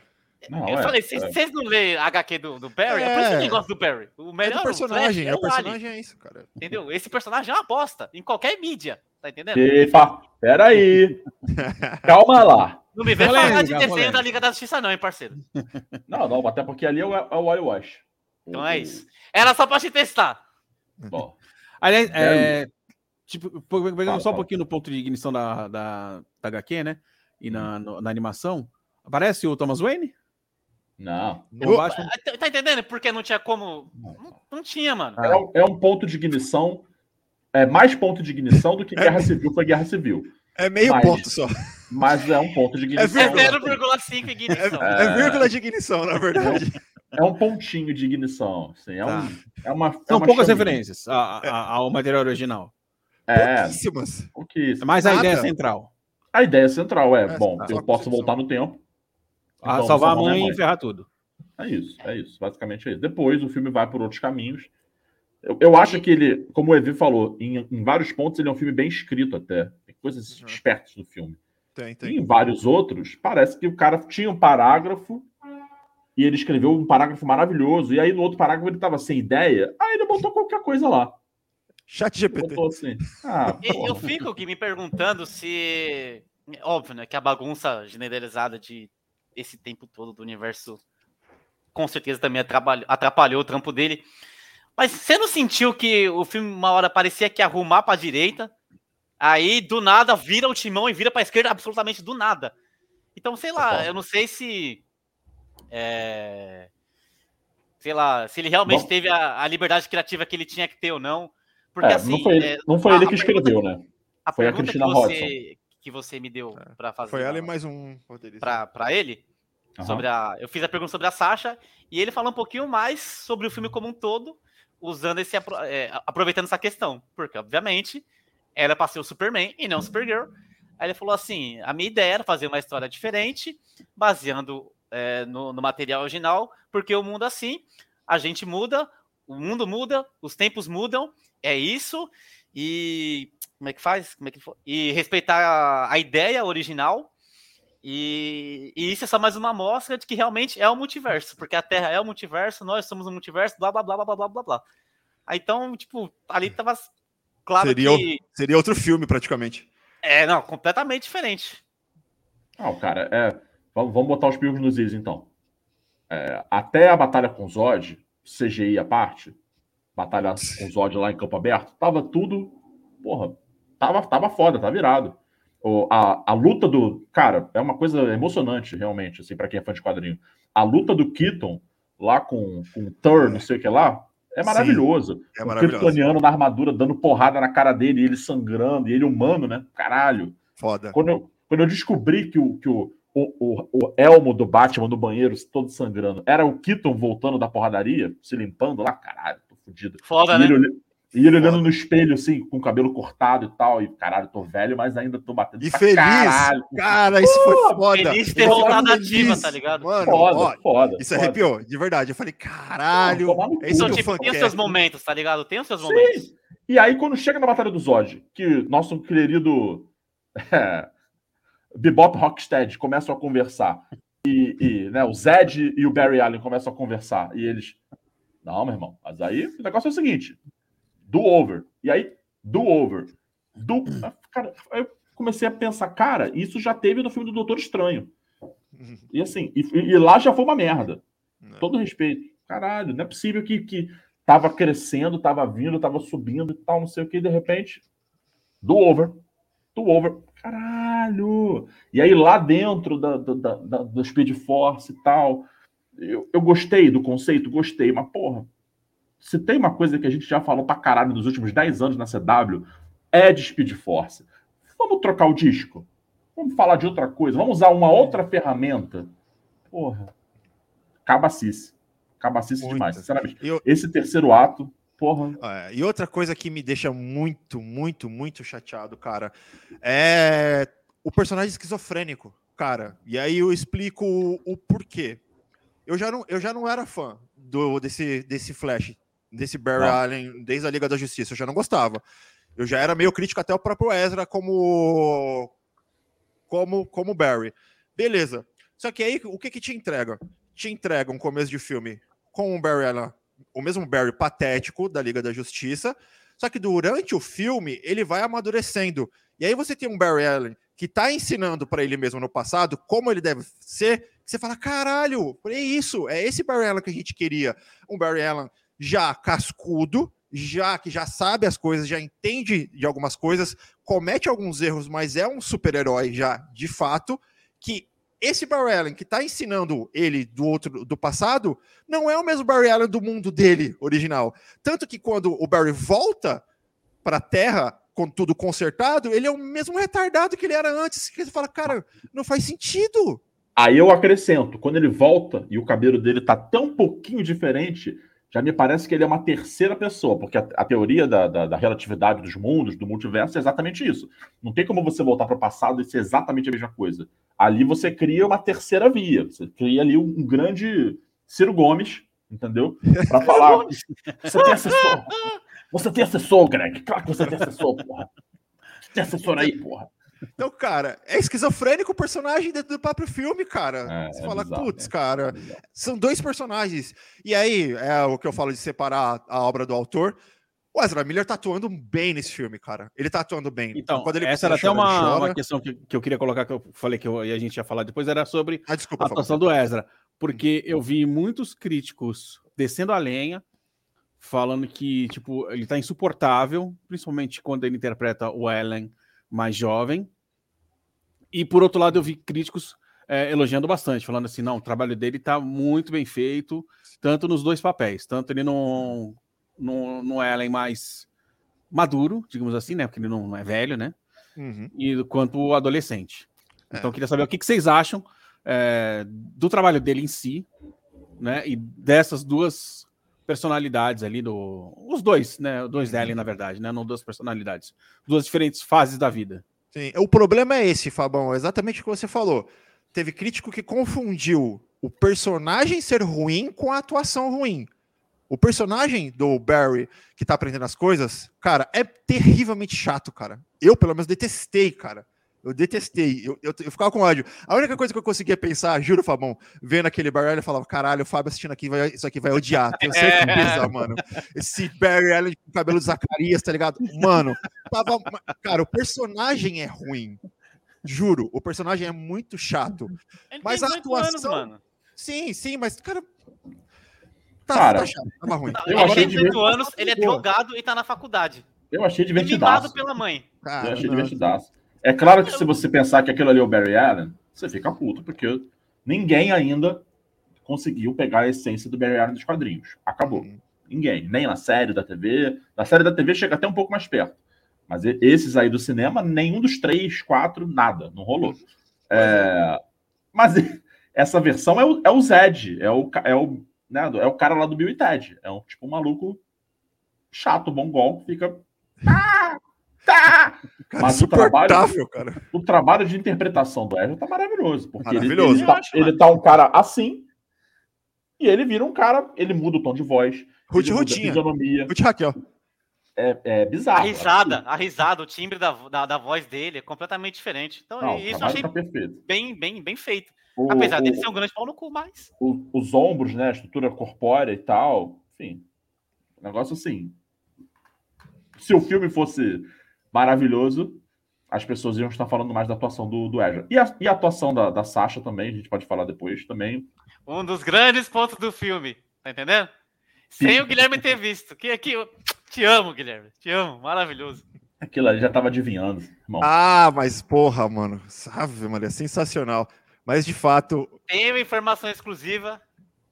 Não, eu é, falei, vocês é. vocês não lê HQ do, do Barry? É. por isso que É. ninguém gosta do Barry. O É melhor do personagem, Flash é o o Ali, personagem, é isso, cara. entendeu? Esse personagem é uma bosta, em qualquer mídia, tá entendendo? Epa, peraí. Calma lá. Não me vem falar de desenho da Liga da Justiça não, hein, parceiro? Não, não, até porque ali é o, é o whitewash. Então O- é isso. Era só pra te testar. Bom, Aliás, é, tipo, pegando Fala, só um fala. pouquinho no ponto de ignição da, da, da HQ, né? E na, no- na animação, aparece o Thomas Wayne? Não. Ô, Batman? Ah, Tá tá entendendo? Porque não tinha como. Não, não tinha, mano. É, um- é um ponto de ignição. É mais ponto de ignição do que Guerra Civil foi Guerra Civil. É meio Mas- ponto só. Mas é um ponto de ignição. É vírgula. 0,5 ignição. É, é vírgula de ignição, na verdade. É um pontinho de ignição. Assim, é, Tá. um, é uma. é São uma poucas chaminha. referências a- a- ao material original. É, Pouquíssimas. pouquíssimo. É mais a Nada. ideia central. A ideia central é: É, bom, só eu posso voltar no tempo. A então salvar a minha mãe e ferrar tudo. É isso, é isso. Basicamente é isso. Depois o filme vai por outros caminhos. Eu, eu acho que ele, como o Evi falou, em, em vários pontos ele é um filme bem escrito até. Tem coisas Uhum. espertas no filme. Tem, E tem. em vários outros, parece que o cara tinha um parágrafo e ele escreveu um parágrafo maravilhoso. E aí no outro parágrafo ele tava sem ideia. Aí ele botou qualquer coisa lá. Chat GPT. Botou assim. Ah, E. Eu fico aqui me perguntando se. Óbvio, né? Que a bagunça generalizada de esse tempo todo do universo com certeza também atrapalhou, atrapalhou o trampo dele. Mas você não sentiu que o filme, uma hora, parecia que arrumar pra direita? Aí, do nada, vira o timão e vira pra esquerda absolutamente do nada. Então, sei lá, Total. eu não sei se. é, sei lá, se ele realmente Bom. teve a, a liberdade criativa que ele tinha que ter ou não. Porque É, assim. não foi, ele- é, não foi a- ele a que pergunta- escreveu, né? a Foi a pergunta Cristina que você, que você me deu É. para fazer Foi ela e mais um roteirista. pra, pra ele, Aham. sobre a, eu fiz a pergunta sobre a Sasha, e ele falou um pouquinho mais sobre o filme como um todo, usando esse, é, aproveitando essa questão, porque, obviamente, era pra ser o Superman e não o Supergirl. Aí ele falou assim, a minha ideia era fazer uma história diferente, baseando é, no, no material original, porque o mundo é assim, a gente muda, o mundo muda, os tempos mudam, é isso, e como é que faz? Como é que? E respeitar a, a ideia original. E, e isso é só mais uma amostra de que realmente é o multiverso, porque a Terra é o multiverso, nós somos o multiverso, blá blá blá blá blá blá blá. Aí, então, tipo, ali tava claro Seria que Seria outro filme, praticamente. é, não, completamente diferente. Não, cara, é. Vamos, vamos botar os pingos nos is, então. É, até a batalha com Zod, CGI à parte, batalha com Zod lá em campo aberto, tava tudo. Porra, tava, tava foda, tá virado. O, a, a luta do. Cara, é uma coisa emocionante, realmente, assim, pra quem é fã de quadrinho. A luta do Keaton lá com, com o Thor, não sei o que lá, é Sim, maravilhoso. É o maravilhoso. Kryptoniano na armadura dando porrada na cara dele, e ele sangrando, e ele humano, né? Caralho. Foda. Quando eu, quando eu descobri que, o, que o, o, o, o elmo do Batman do banheiro, todo sangrando, era o Keaton voltando da porradaria, se limpando lá, caralho, tô fudido. Foda, E né? ele, e ele olhando no espelho, assim, com o cabelo cortado e tal, e caralho, tô velho, mas ainda tô batendo E pra feliz. caralho. Cara, isso foi foda. Feliz de ter voltado ativa, tá ligado? Mano, Foda, ó, foda. isso foda. arrepiou, de verdade. Eu falei, caralho. Cu. Esse Então, tipo, tem os seus momentos, tá ligado? Tem os seus Sim. momentos. E aí, quando chega na Batalha do Zod, que nosso querido é, Bebop Rocksteady começam a conversar, e, e, né, o Zed e o Barry Allen começam a conversar, e eles. Não, meu irmão, mas aí o negócio é o seguinte: do over. E aí, do over. Do. Cara, eu comecei a pensar, cara, isso já teve no filme do Doutor Estranho. E assim, e, e lá já foi uma merda. Todo respeito. Caralho, não é possível que, que tava crescendo, tava vindo, tava subindo e tal, não sei o que, de repente, do over, do over, caralho. E aí lá dentro da, da, da, do Speed Force e tal, eu, eu gostei do conceito, gostei, mas porra, se tem uma coisa que a gente já falou pra caralho nos últimos 10 anos na CW, é de Speed Force. Vamos trocar o disco? Vamos falar de outra coisa? Vamos usar uma outra ferramenta? Porra. Cabacice. Cabacice Muito. demais, sinceramente. Eu- Esse terceiro ato, porra. É, e outra coisa que me deixa muito, muito, muito chateado, cara, é o personagem esquizofrênico, cara. E aí eu explico o, o porquê. Eu já não, eu já não era fã do, desse, desse Flash, desse Barry. Allen, desde a Liga da Justiça. Eu já não gostava. Eu já era meio crítico até o próprio Ezra como como como Barry. Beleza. Só que aí o que que te entrega? Te entrega um começo de filme com o Barry Allen, o mesmo Barry patético da Liga da Justiça, só que durante o filme ele vai amadurecendo. E aí você tem um Barry Allen que tá ensinando para ele mesmo no passado como ele deve ser, que você fala, caralho, é isso, é esse Barry Allen que a gente queria. Um Barry Allen já cascudo, já que já sabe as coisas, já entende de algumas coisas, comete alguns erros, mas é um super-herói já de fato, que esse Barry Allen que tá ensinando ele do outro do passado, não é o mesmo Barry Allen do mundo dele original. Tanto que quando o Barry volta para a Terra com tudo consertado, ele é o mesmo retardado que ele era antes. Que você fala, cara, não faz sentido. Aí eu acrescento, quando ele volta e o cabelo dele tá tão pouquinho diferente, já me parece que ele é uma terceira pessoa, porque a, a teoria da, da- da relatividade dos mundos, do multiverso, é exatamente isso. Não tem como você voltar para o passado e ser exatamente a mesma coisa. Ali você cria uma terceira via, você cria ali um, um grande Ciro Gomes, entendeu? Para falar. Você tem assessor. Você tem assessor, Greg. Claro que você tem assessor, porra. Tem assessor aí, porra. Então, cara, é esquizofrênico o personagem dentro do próprio filme, cara. É, você é fala, putz, né? cara, são dois personagens. E aí, é o que eu falo de separar a obra do autor. O Ezra Miller tá atuando bem nesse filme, cara. Ele tá atuando bem. Então, Quando ele essa era até uma, uma questão que, que eu queria colocar, que eu falei que eu, e a gente ia falar depois, era sobre Ah, desculpa, a atuação do Ezra. Porque eu vi muitos críticos descendo a lenha, falando que, tipo, ele tá insuportável, principalmente quando ele interpreta o Ellen mais jovem. E por outro lado, eu vi críticos eh, elogiando bastante, falando assim, não, o trabalho dele tá muito bem feito, tanto nos dois papéis, tanto ele no, no, no Ellen mais maduro, digamos assim, né? Porque ele não, não é velho, né? Uhum. e quanto o adolescente. É. Então, eu queria saber o que, que vocês acham é, do trabalho dele em si, né? E dessas duas personalidades ali do. Os dois, né? Dois dele, na verdade, né? Não duas personalidades. Duas diferentes fases da vida. Sim, o problema é esse, Fabão, é exatamente o que você falou. Teve crítico que confundiu o personagem ser ruim com a atuação ruim. O personagem do Barry, que tá aprendendo as coisas, cara, é terrivelmente chato, cara. Eu, pelo menos, detestei, cara. Eu detestei. Eu, eu, eu ficava com ódio. A única coisa que eu conseguia pensar, juro, Fabão, vendo aquele Barry Allen, eu falava, caralho, o Fábio assistindo aqui, vai, isso aqui vai odiar. Tenho certeza, mano. Esse Barry Allen com o cabelo de Zacarias, tá ligado? Mano, tava. Cara, o personagem é ruim. Juro, o personagem é muito chato. Ele Mas tem a 18 anos, atuação- mano. Sim, sim, mas, cara. Tá, Cara, tá chato, tava ruim. Eu ele achei tem de 18 ver- anos, ele é drogado e tá na faculdade. Eu achei E mimado divertidaço. pela mãe. Cara, Eu achei não. divertidaço. É claro que se você pensar que aquilo ali é o Barry Allen, você fica puto, porque ninguém ainda conseguiu pegar a essência do Barry Allen dos quadrinhos. Acabou. Uhum. Ninguém. Nem na série da TV. Na série da TV chega até um pouco mais perto. Mas esses aí do cinema, nenhum dos três, quatro, nada. Não rolou. É, Mas essa versão é o, é o Zed. É o, é, o, né, é o cara lá do Bill e Ted. É um tipo um maluco chato, mongol, que fica. Tá, tá. Cara, Mas o trabalho- cara. O trabalho de interpretação do Ezra tá maravilhoso. Porque ele- Maravilhoso. Ele, Eu tá, acho, ele tá um cara assim. E ele vira um cara. Ele muda o tom de voz. Ruth ele a Rutinha. fisionomia. Ruth Raquel. É, é A bizarro. risada, a risada, o timbre da, da, da voz dele é completamente diferente. Então, Não, isso eu achei tá perfeito. bem, bem, bem feito. O- Apesar o- dele ser um grande pau no cu, mas. o- os ombros, né? A estrutura corpórea e tal. Enfim. um Negócio assim. Se o filme fosse maravilhoso, as pessoas iam estar falando mais da atuação do, do Ezra. E a, e a atuação da, da Sasha também, a gente pode falar depois também. Um dos grandes pontos do filme, tá entendendo? Sem o Guilherme ter visto. Que aqui, eu te amo, Guilherme. Te amo, maravilhoso. Aquilo ali já tava adivinhando, irmão. Ah, mas porra, mano. Sabe, mano, é sensacional. Mas de fato, Tem uma informação exclusiva.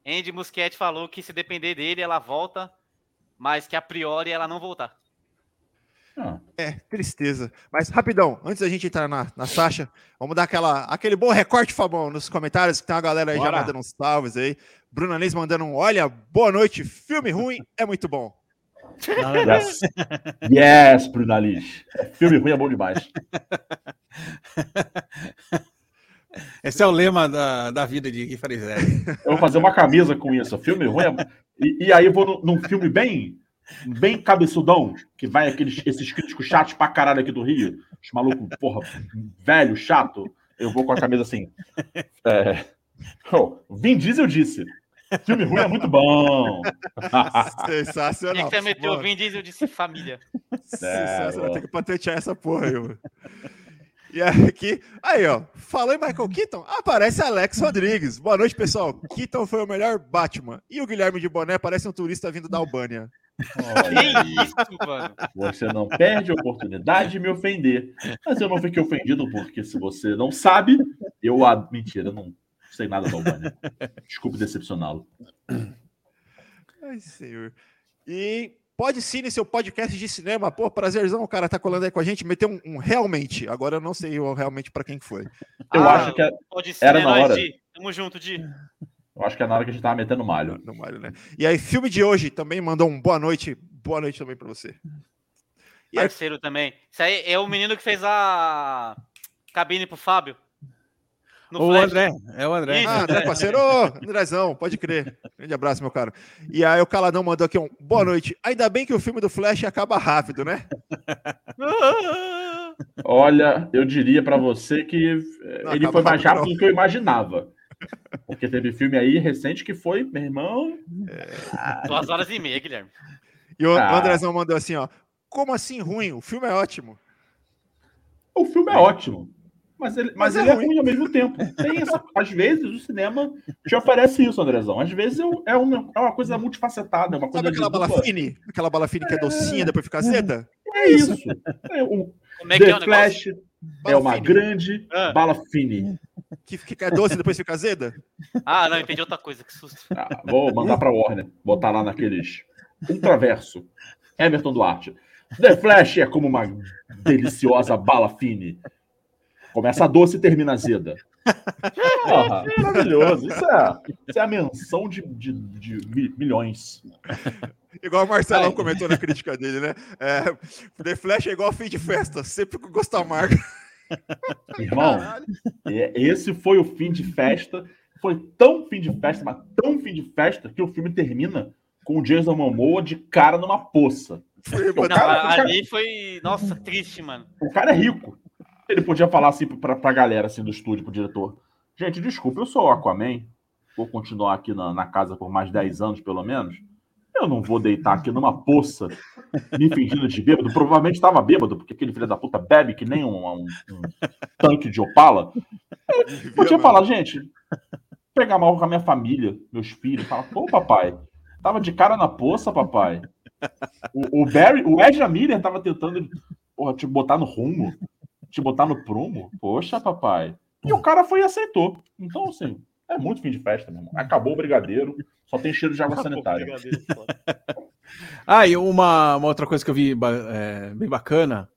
Andy Muschietti falou que se depender dele, ela volta, mas que a priori ela não voltar. Ah, é tristeza. Mas rapidão, antes da gente entrar na, na Sasha, vamos dar aquela, aquele bom recorte, Fabão, nos comentários, que tem uma galera aí já Bora. mandando uns salves aí. Bruna Liz mandando um olha, boa noite, filme ruim é muito bom. yes, yes Brunaliz. Filme ruim é bom demais. Esse é o lema da, da vida de Gui. Eu vou fazer uma camisa com isso. Filme ruim é... e, e aí eu vou num, num filme bem bem cabeçudão, que vai aqueles, esses críticos chatos pra caralho aqui do Rio, os malucos, porra, velho, chato, eu vou com a camisa assim. É... Oh, Vin Diesel disse, filme ruim é muito bom. Tinha Sensacional. que você meteu o Vin Diesel disse família. Sensacional. É, Tem que patentear essa porra aí, mano. E aqui, aí, ó, falou em Michael Keaton, aparece Alex Rodrigues. Boa noite, pessoal. Keaton foi o melhor Batman. E o Guilherme de Boné parece um turista vindo da Albânia. Isso, mano. Você não perde a oportunidade de me ofender. Mas eu não fiquei ofendido, porque se você não sabe, eu. a- Mentira, eu não sei nada da Albânia. Desculpe decepcioná-lo. Ai, senhor. E pode sim no seu podcast de cinema. Pô, prazerzão, o cara tá colando aí com a gente. Meteu um, um realmente. Agora eu não sei o realmente pra quem que foi. Eu Ah, acho que é, Pode ser, era na nós, hora. Di. Tamo junto, Di. eu acho que é na hora que a gente tava metendo malho. No Mário, né? E aí, filme de hoje também mandou um boa noite. Boa noite também pra você. E aí, Parceiro também. Isso aí é o menino que fez a cabine pro Fábio. No o Flash. André, é o André. Isso. Ah, André, parceiro. Andrezão, pode crer. Grande abraço, meu cara. E aí, o Caladão mandou aqui um boa noite. Ainda bem que o filme do Flash acaba rápido, né? Olha, eu diria pra você que eh, Não, ele foi mais rápido, rápido do que eu imaginava. Porque teve filme aí recente que foi, meu irmão. Duas horas e meia, Guilherme. E o Ah. Andrezão mandou assim, ó. Como assim ruim? O filme é ótimo. O filme é ótimo. Mas ele, mas Mas é ele é ruim. ruim ao mesmo tempo. Tem essa, às vezes o cinema te oferece isso, Andrezão. Às vezes é, um- é uma, é uma coisa multifacetada, é uma coisa Sabe aquela bala fine? Aquela bala fine que é docinha, depois fica azeda? É isso. É, o Como é que é The o negócio? Flash é uma fine. grande Ah. bala fine. Que fica doce e depois fica azeda? Ah, não, entendi outra coisa, que susto. Ah, vou mandar pra Warner, botar lá naqueles ultraverso. Emerson Duarte. The Flash é como uma deliciosa bala fine. Começa doce e termina azeda. Porra, maravilhoso. Isso é, isso é a menção de, de, de mi- milhões. Igual o Marcelão Ai. comentou na crítica dele, né? É, The Flash é igual fim de festa, sempre com gosto amargo. Irmão, é- esse foi o fim de festa. Foi tão fim de festa, mas tão fim de festa, que o filme termina com o Jason Momoa de cara numa poça. Foi, Não, Não, cara, a- cara- ali foi, nossa, triste, mano. O cara é rico. Ele podia falar assim pra, pra galera assim, do estúdio, pro diretor. Gente, desculpa, eu sou o Aquaman. Vou continuar aqui na, na casa por mais 10 anos, pelo menos. Eu não vou deitar aqui numa poça, me fingindo de bêbado. Provavelmente estava bêbado, porque aquele filho da puta bebe que nem um, um- um tanque de opala. Podia falar, gente, pegar mal com a minha família, meus filhos, falar, pô, papai, tava de cara na poça, papai. O, o Barry, o Ezra Miller tava tentando, porra, te botar no rumo, te botar no prumo. Poxa, papai. E o cara foi e aceitou. Então, assim, é muito fim de festa, meu irmão. Acabou o brigadeiro, só tem cheiro de água sanitária. Ah, e uma, uma outra coisa que eu vi é, bem bacana,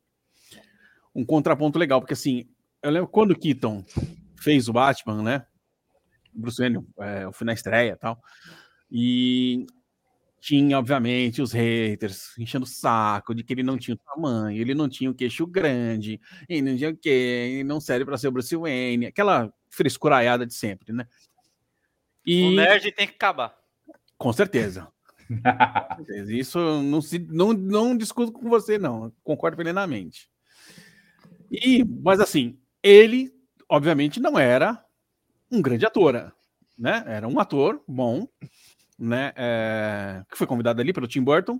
um contraponto legal, porque assim, eu lembro quando o Keaton fez o Batman, né? Bruce Wayne, é, eu fui na estreia e tal, e tinha, obviamente, os haters enchendo o saco de que ele não tinha o tamanho, ele não tinha o queixo grande, e não tinha o quê, e não serve para ser o Bruce Wayne, aquela frescuraiada de sempre, né? O E, nerd tem que acabar. com certeza. Com certeza. Isso não, se, não, não discuto com você, não. Concordo plenamente. E, mas assim, ele, obviamente, não era um grande ator, né? Era um ator bom, né? é, que foi convidado ali pelo Tim Burton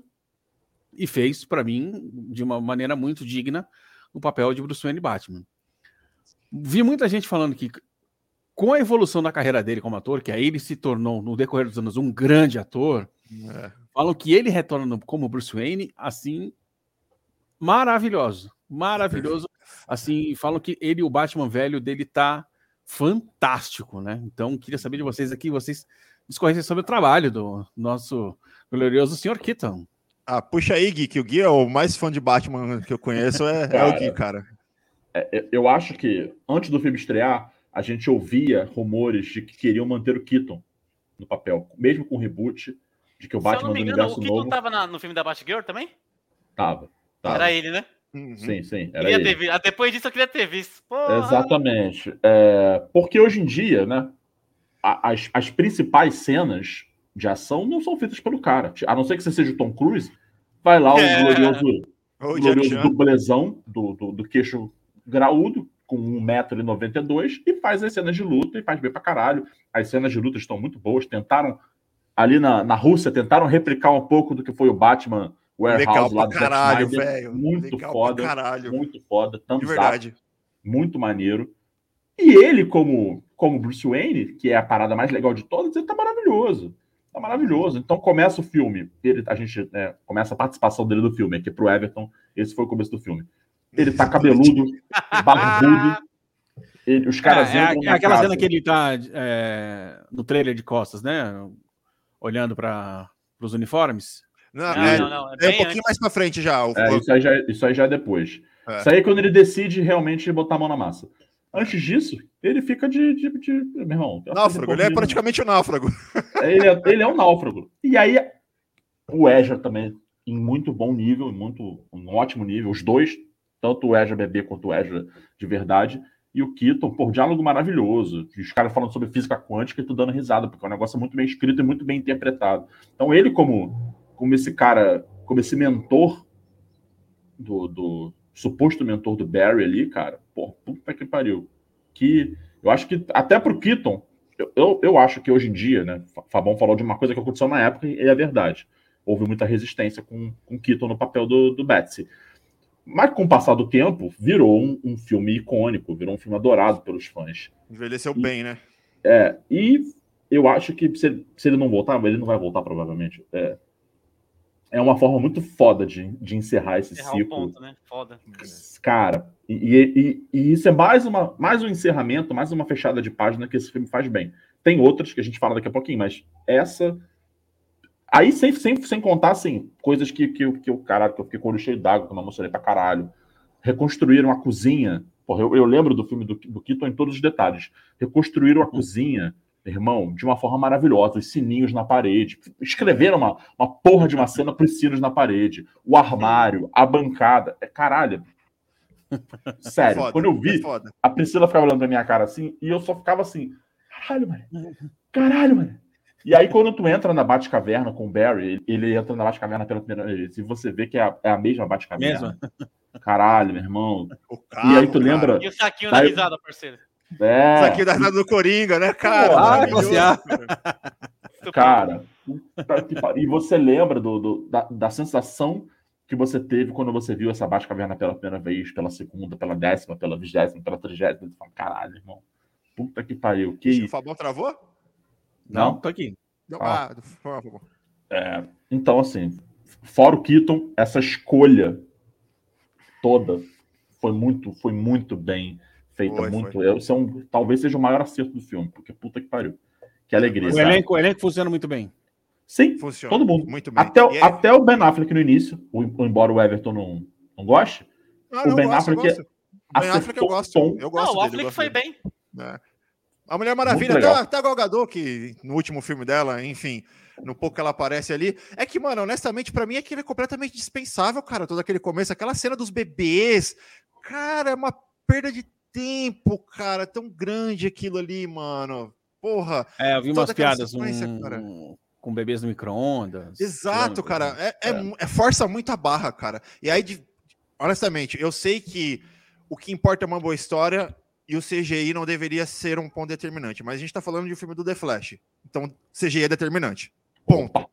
e fez, para mim, de uma maneira muito digna, o papel de Bruce Wayne Batman. Vi muita gente falando que com a evolução da carreira dele como ator, que aí ele se tornou, no decorrer dos anos, um grande ator, é. falam que ele retorna como Bruce Wayne, assim, maravilhoso. Maravilhoso. Assim, falam que ele, o Batman velho dele, tá fantástico, né? Então, queria saber de vocês aqui, vocês discorressem sobre o trabalho do nosso glorioso Sr. Keaton. Ah, puxa aí, Gui, que o Gui é o mais fã de Batman que eu conheço, é, é o Gui, cara. É, eu acho que antes do filme estrear, a gente ouvia rumores de que queriam manter o Keaton no papel, mesmo com o reboot, de que o Batman do universo o Keaton novo... tava na, no filme da Batgirl também? Tava, tava. Era ele, né? Uhum. Sim, sim. Era ele. Ter, ah, depois disso eu queria ter visto. Porra. Exatamente. É, porque hoje em dia, né, as, as principais cenas de ação não são feitas pelo cara. A não ser que você seja o Tom Cruise, vai lá o é. glorioso, o glorioso dublezão do, do, do, queixo graúdo, com 1,92m, e faz as cenas de luta e faz bem pra caralho. As cenas de luta estão muito boas. Tentaram, ali na, na Rússia, tentaram replicar um pouco do que foi o Batman Warehouse lá do caralho, velho. Muito Legal foda. Caralho. Muito foda. De verdade. Up, muito maneiro. E ele, como, como Bruce Wayne, que é a parada mais legal de todas, ele tá maravilhoso. Tá maravilhoso. Então começa o filme. Ele, a gente né, começa a participação dele do filme, aqui pro Everton. Esse foi o começo do filme. Ele tá cabeludo, barbudo. Ele, os caras é, é aquela casa. cena que ele tá é, no trailer de costas, né? Olhando para os uniformes. Não, não, é, não, não, é, é um pouquinho antes. mais para frente já. O... É, isso, aí já isso aí já é depois. É. Isso aí é quando ele decide realmente botar a mão na massa. Antes disso, ele fica de. de, de meu irmão. Náufrago, ele é praticamente um náufrago. Ele é, ele é um náufrago. E aí, o Ezra também, em muito bom nível, muito, um ótimo nível, os dois, tanto o Ezra bebê quanto o Ezra de verdade. E o Keaton, por diálogo maravilhoso. Os caras falando sobre física quântica e tu dando risada, porque é um negócio muito bem escrito e muito bem interpretado. Então, ele, como, como esse cara, como esse mentor do, do suposto mentor do Barry ali, cara, pô, puta que pariu. Que eu acho que até pro Keaton, eu, eu, eu acho que hoje em dia, né, Fabão falou de uma coisa que aconteceu na época e é verdade. Houve muita resistência com, com o Keaton no papel do, do Betsy. Mas com o passar do tempo, virou um, um filme icônico, virou um filme adorado pelos fãs. Envelheceu e, bem, né? É, e eu acho que se ele, se ele não voltar, ele não vai voltar provavelmente. É, é uma forma muito foda de, de encerrar esse encerrar ciclo. Ponto, né? Foda. Cara, e, e, e, isso é mais, uma, mais um encerramento, mais uma fechada de página que esse filme faz bem. Tem outras que a gente fala daqui a pouquinho, mas essa. Aí sem, sem, sem contar, assim, coisas que, que, que o caralho, que eu fiquei com o olho cheio d'água, que eu me emocionei pra caralho. Reconstruíram a cozinha. Porra, eu, eu lembro do filme do, do Keaton em todos os detalhes. Reconstruíram a uhum. cozinha irmão, de uma forma maravilhosa, os sininhos na parede. Escreveram uma, uma porra de uma cena para os sinos na parede, o armário, a bancada. É caralho. Sério, foda, quando eu vi, é a Priscila ficava olhando pra minha cara assim, e eu só ficava assim, caralho, mano. Caralho, mano. E aí, quando tu entra na Batcaverna com o Barry, ele entra na Batcaverna pela primeira vez, e você vê que é a, é a mesma Batcaverna. Caralho, meu irmão. Carro, e aí tu lembra. E o saquinho da risada, parceiro. É. Isso aqui da do Coringa, né, cara? Ah, cara, e você lembra do, do da, da, sensação que você teve quando você viu essa Baixa Caverna pela primeira vez, pela segunda, pela décima, pela vigésima, pela trigésima? Você fala, caralho, irmão. Puta que pariu. Que isso? O Fabão travou? Não, Não tô aqui. Não, ah, por favor. É, então, assim, fora o Keaton, essa escolha toda foi muito, foi muito bem feita foi, muito. Foi. É um, talvez seja o maior acerto do filme, porque puta que pariu. Que alegria. O elenco, o elenco funciona muito bem. Sim, funciona. Todo mundo. Muito bem. Até, aí... até o Ben Affleck no início, o, embora o Everton não, não goste. Ah, o Ben gosto, Affleck. O Ben Affleck eu gosto. Tom. Eu gosto não, o Affleck foi bem. É. A Mulher Maravilha, até, até a Gal Gadot, que no último filme dela, enfim, no pouco que ela aparece ali. É que, mano, honestamente, para mim é que ele é completamente dispensável, cara. Todo aquele começo, aquela cena dos bebês. Cara, é uma perda de tempo, cara, tão grande aquilo ali, mano. Porra. É, eu vi umas piadas um, com bebês no micro-ondas. Exato, cara. É, é, é. é, força muito a barra, cara. E aí, de, honestamente, eu sei que o que importa é uma boa história e o CGI não deveria ser um ponto determinante. Mas a gente tá falando de um filme do The Flash. Então, CGI é determinante. Ponto.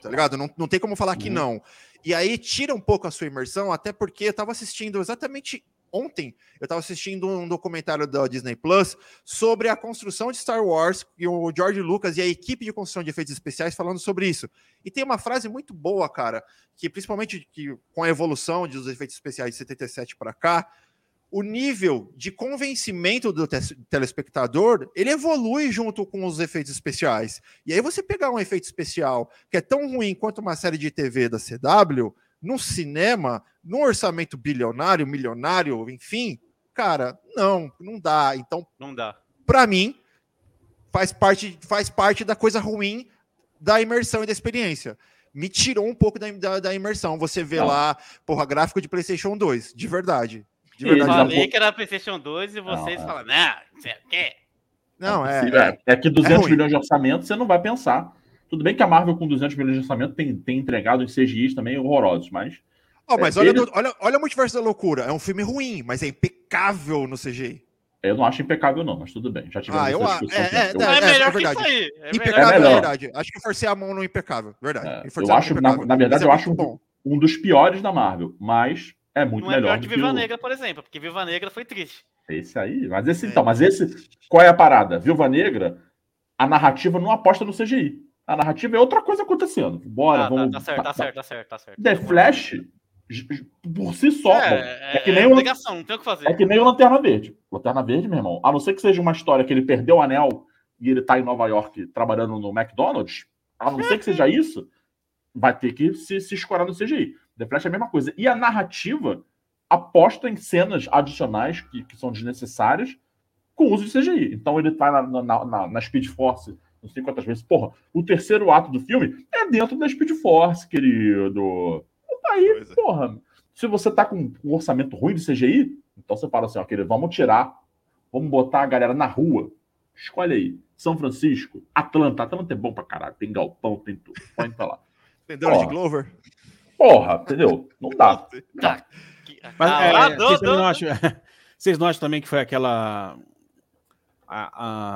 tá ligado? Não, não tem como falar que Uhum. não. E aí tira um pouco a sua imersão, até porque eu tava assistindo exatamente ontem, eu tava assistindo um documentário da Disney Plus sobre a construção de Star Wars e o George Lucas e a equipe de construção de efeitos especiais falando sobre isso. E tem uma frase muito boa, cara, que principalmente que, com a evolução dos efeitos especiais de 77 para cá, o nível de convencimento do te- telespectador, ele evolui junto com os efeitos especiais. E aí você pegar um efeito especial que é tão ruim quanto uma série de TV da CW, no cinema, num orçamento bilionário, milionário, enfim, cara, não, não dá. Então, Não dá. para mim, faz parte, faz parte da coisa ruim da imersão e da experiência. Me tirou um pouco da, da, da imersão. Você vê Não. lá, porra, gráfico de PlayStation 2, de verdade. De Eu verdade. já falei que era PlayStation 2 e vocês Não, é. falam, não, você quer? Não, é. É, é que 200 ruim. milhões de orçamento você não vai pensar. Tudo bem que a Marvel com 200 milhões de orçamento tem, tem entregado em CGIs também horrorosos, mas Ó, mas É, olha, ele- olha, olha o Multiverso da Loucura. É um filme ruim, mas é impecável no CGI. eu não acho impecável não, mas tudo bem. Já tivemos Ah, eu essa a- discussão. é, aqui, é, eu- é, É, melhor que verdade. isso aí. É impecável, é, melhor. verdade. Acho que forcei a mão no impecável. Verdade. É, Eu acho, na- na verdade, é eu acho um- um dos piores da Marvel, mas é muito Não é melhor pior do que que Viva o... Negra, por exemplo, porque Viva Negra foi triste. Esse aí. Mas esse, É. então, mas esse. Qual é a parada? Viúva Negra, a narrativa não aposta no CGI. A narrativa é outra coisa acontecendo. Bora, Ah, tá, vamos. tá certo, tá certo, tá certo, tá certo. The Flash, por si só, bom, É, é que é, nem é o- obrigação, não tem o que fazer. é que nem o Lanterna Verde. Lanterna Verde, meu irmão. A não ser que seja uma história que ele perdeu o anel e ele tá em Nova York trabalhando no McDonald's, a não ser que seja isso, vai ter que se, se escorar no CGI. The Flash é a mesma coisa. E a narrativa aposta em cenas adicionais que, que são desnecessárias com uso de CGI. Então ele tá na, na, na, na Speed Force não sei quantas vezes. Porra, o terceiro ato do filme é dentro da Speed Force, querido. Aí, é. porra, se você tá com um orçamento ruim de CGI, então você fala assim, ó, querido, vamos tirar, vamos botar a galera na rua. Escolhe aí. São Francisco, Atlanta. Atlanta é bom pra caralho. Tem galpão, tem tudo. Pode pra lá. Entendeu? De. Glover? Porra, entendeu? Não dá. Tá. Que- Mas Ah, é, lá, vocês, do- também do- não acham, vocês não acham também que foi aquela. A-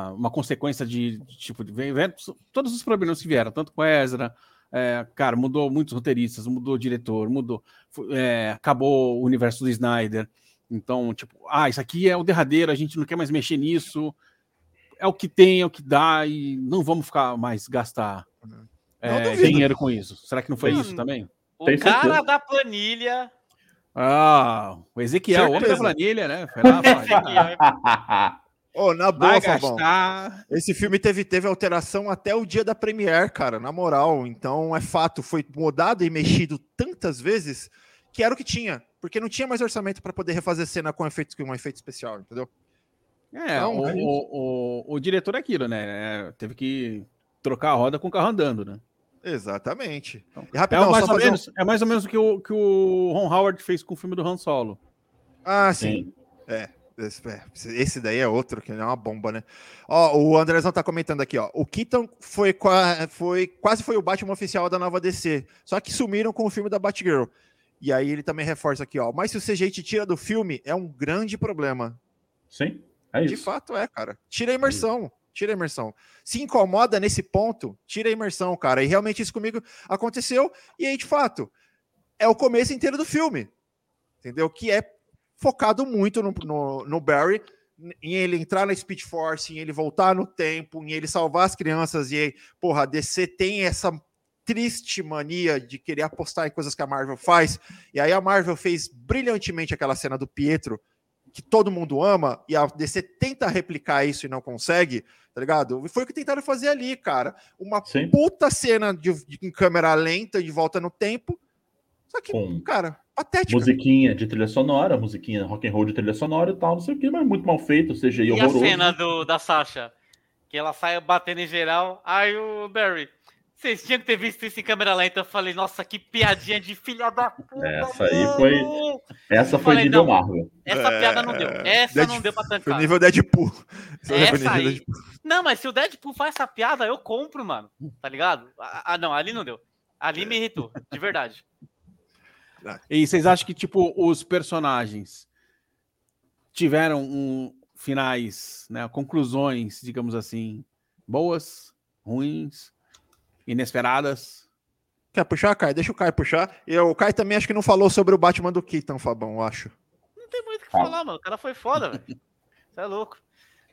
a- uma consequência de, de tipo de vem- vem- todos os problemas que vieram, tanto com Ezra, é, cara, mudou muitos roteiristas, mudou o diretor, mudou, é, acabou o universo do Snyder. Então, tipo, ah, isso aqui é o derradeiro, a gente não quer mais mexer nisso. É o que tem, é o que dá, e não vamos ficar mais gastar é, dinheiro com isso. Será que não foi Mano, isso também? O Tem cara certeza. da planilha. Ah, o Ezequiel, o homem da planilha, né? Foi lá, Ô, na boa, vai Fabão. gastar. Esse filme teve, teve alteração até o dia da Premiere, cara, na moral. Então é fato, foi mudado e mexido tantas vezes que era o que tinha. Porque não tinha mais orçamento para poder refazer cena com efeito, com um efeito especial, entendeu? É, Não, o, é o, o, o diretor é aquilo, né? É, teve que trocar a roda com o carro andando, né? Exatamente. Então, E É, rapidão, mais só ou fazer um- menos, é mais ou menos o que o, que o Ron Howard fez com o filme do Han Solo. Ah, sim. Sim. É, esse daí é outro, que é uma bomba, né? Ó, o Andrezão tá comentando aqui, ó. O Keaton foi, foi quase foi o Batman oficial da nova DC, só que sumiram com o filme da Batgirl. E aí ele também reforça aqui, ó. Mas se o CGI te tira do filme, é um grande problema. Sim, é De isso. fato é, cara. Tira a imersão. Tira a imersão. Se incomoda nesse ponto, tira a imersão, cara. E realmente isso comigo aconteceu. E aí, de fato, é o começo inteiro do filme. Entendeu? Que é focado muito no, no, no Barry, em ele entrar na Speed Force, em ele voltar no tempo, em ele salvar as crianças. E aí, porra, a DC tem essa triste mania de querer apostar em coisas que a Marvel faz. E aí a Marvel fez brilhantemente aquela cena do Pietro, que todo mundo ama, e a DC tenta replicar isso e não consegue, tá ligado? Foi o que tentaram fazer ali, cara. Uma Sim. puta cena de, de- em câmera lenta, de volta no tempo. Só que, Com cara, patética. musiquinha de trilha sonora, musiquinha rock and roll de trilha sonora e tal, não sei o que, mas muito mal feito, CGI E a horroroso. cena do, da Sasha? Que ela sai batendo em geral. Aí o Barry. Vocês tinham que ter visto isso em câmera lenta. Eu falei, nossa, que piadinha de filha da puta. Essa aí mano. foi- Essa foi falei, nível não. Marvel. Essa É, piada não deu. Essa Dead- não deu pra Foi tancar. nível Deadpool. Foi Essa nível aí. Deadpool. Não, mas se o Deadpool faz essa piada, eu compro, mano. Tá ligado? Ah, ah, não, ali não deu. Ali me irritou, de verdade. E vocês acham que, tipo, os personagens tiveram um, finais, né, conclusões, digamos assim, boas, ruins, inesperadas? Quer puxar, Caio? Deixa o Caio puxar. E o Caio também acho que não falou sobre o Batman do Keaton, Fabão, eu acho. Não tem muito o que Fala. falar, mano. O cara foi foda, velho. Você é louco.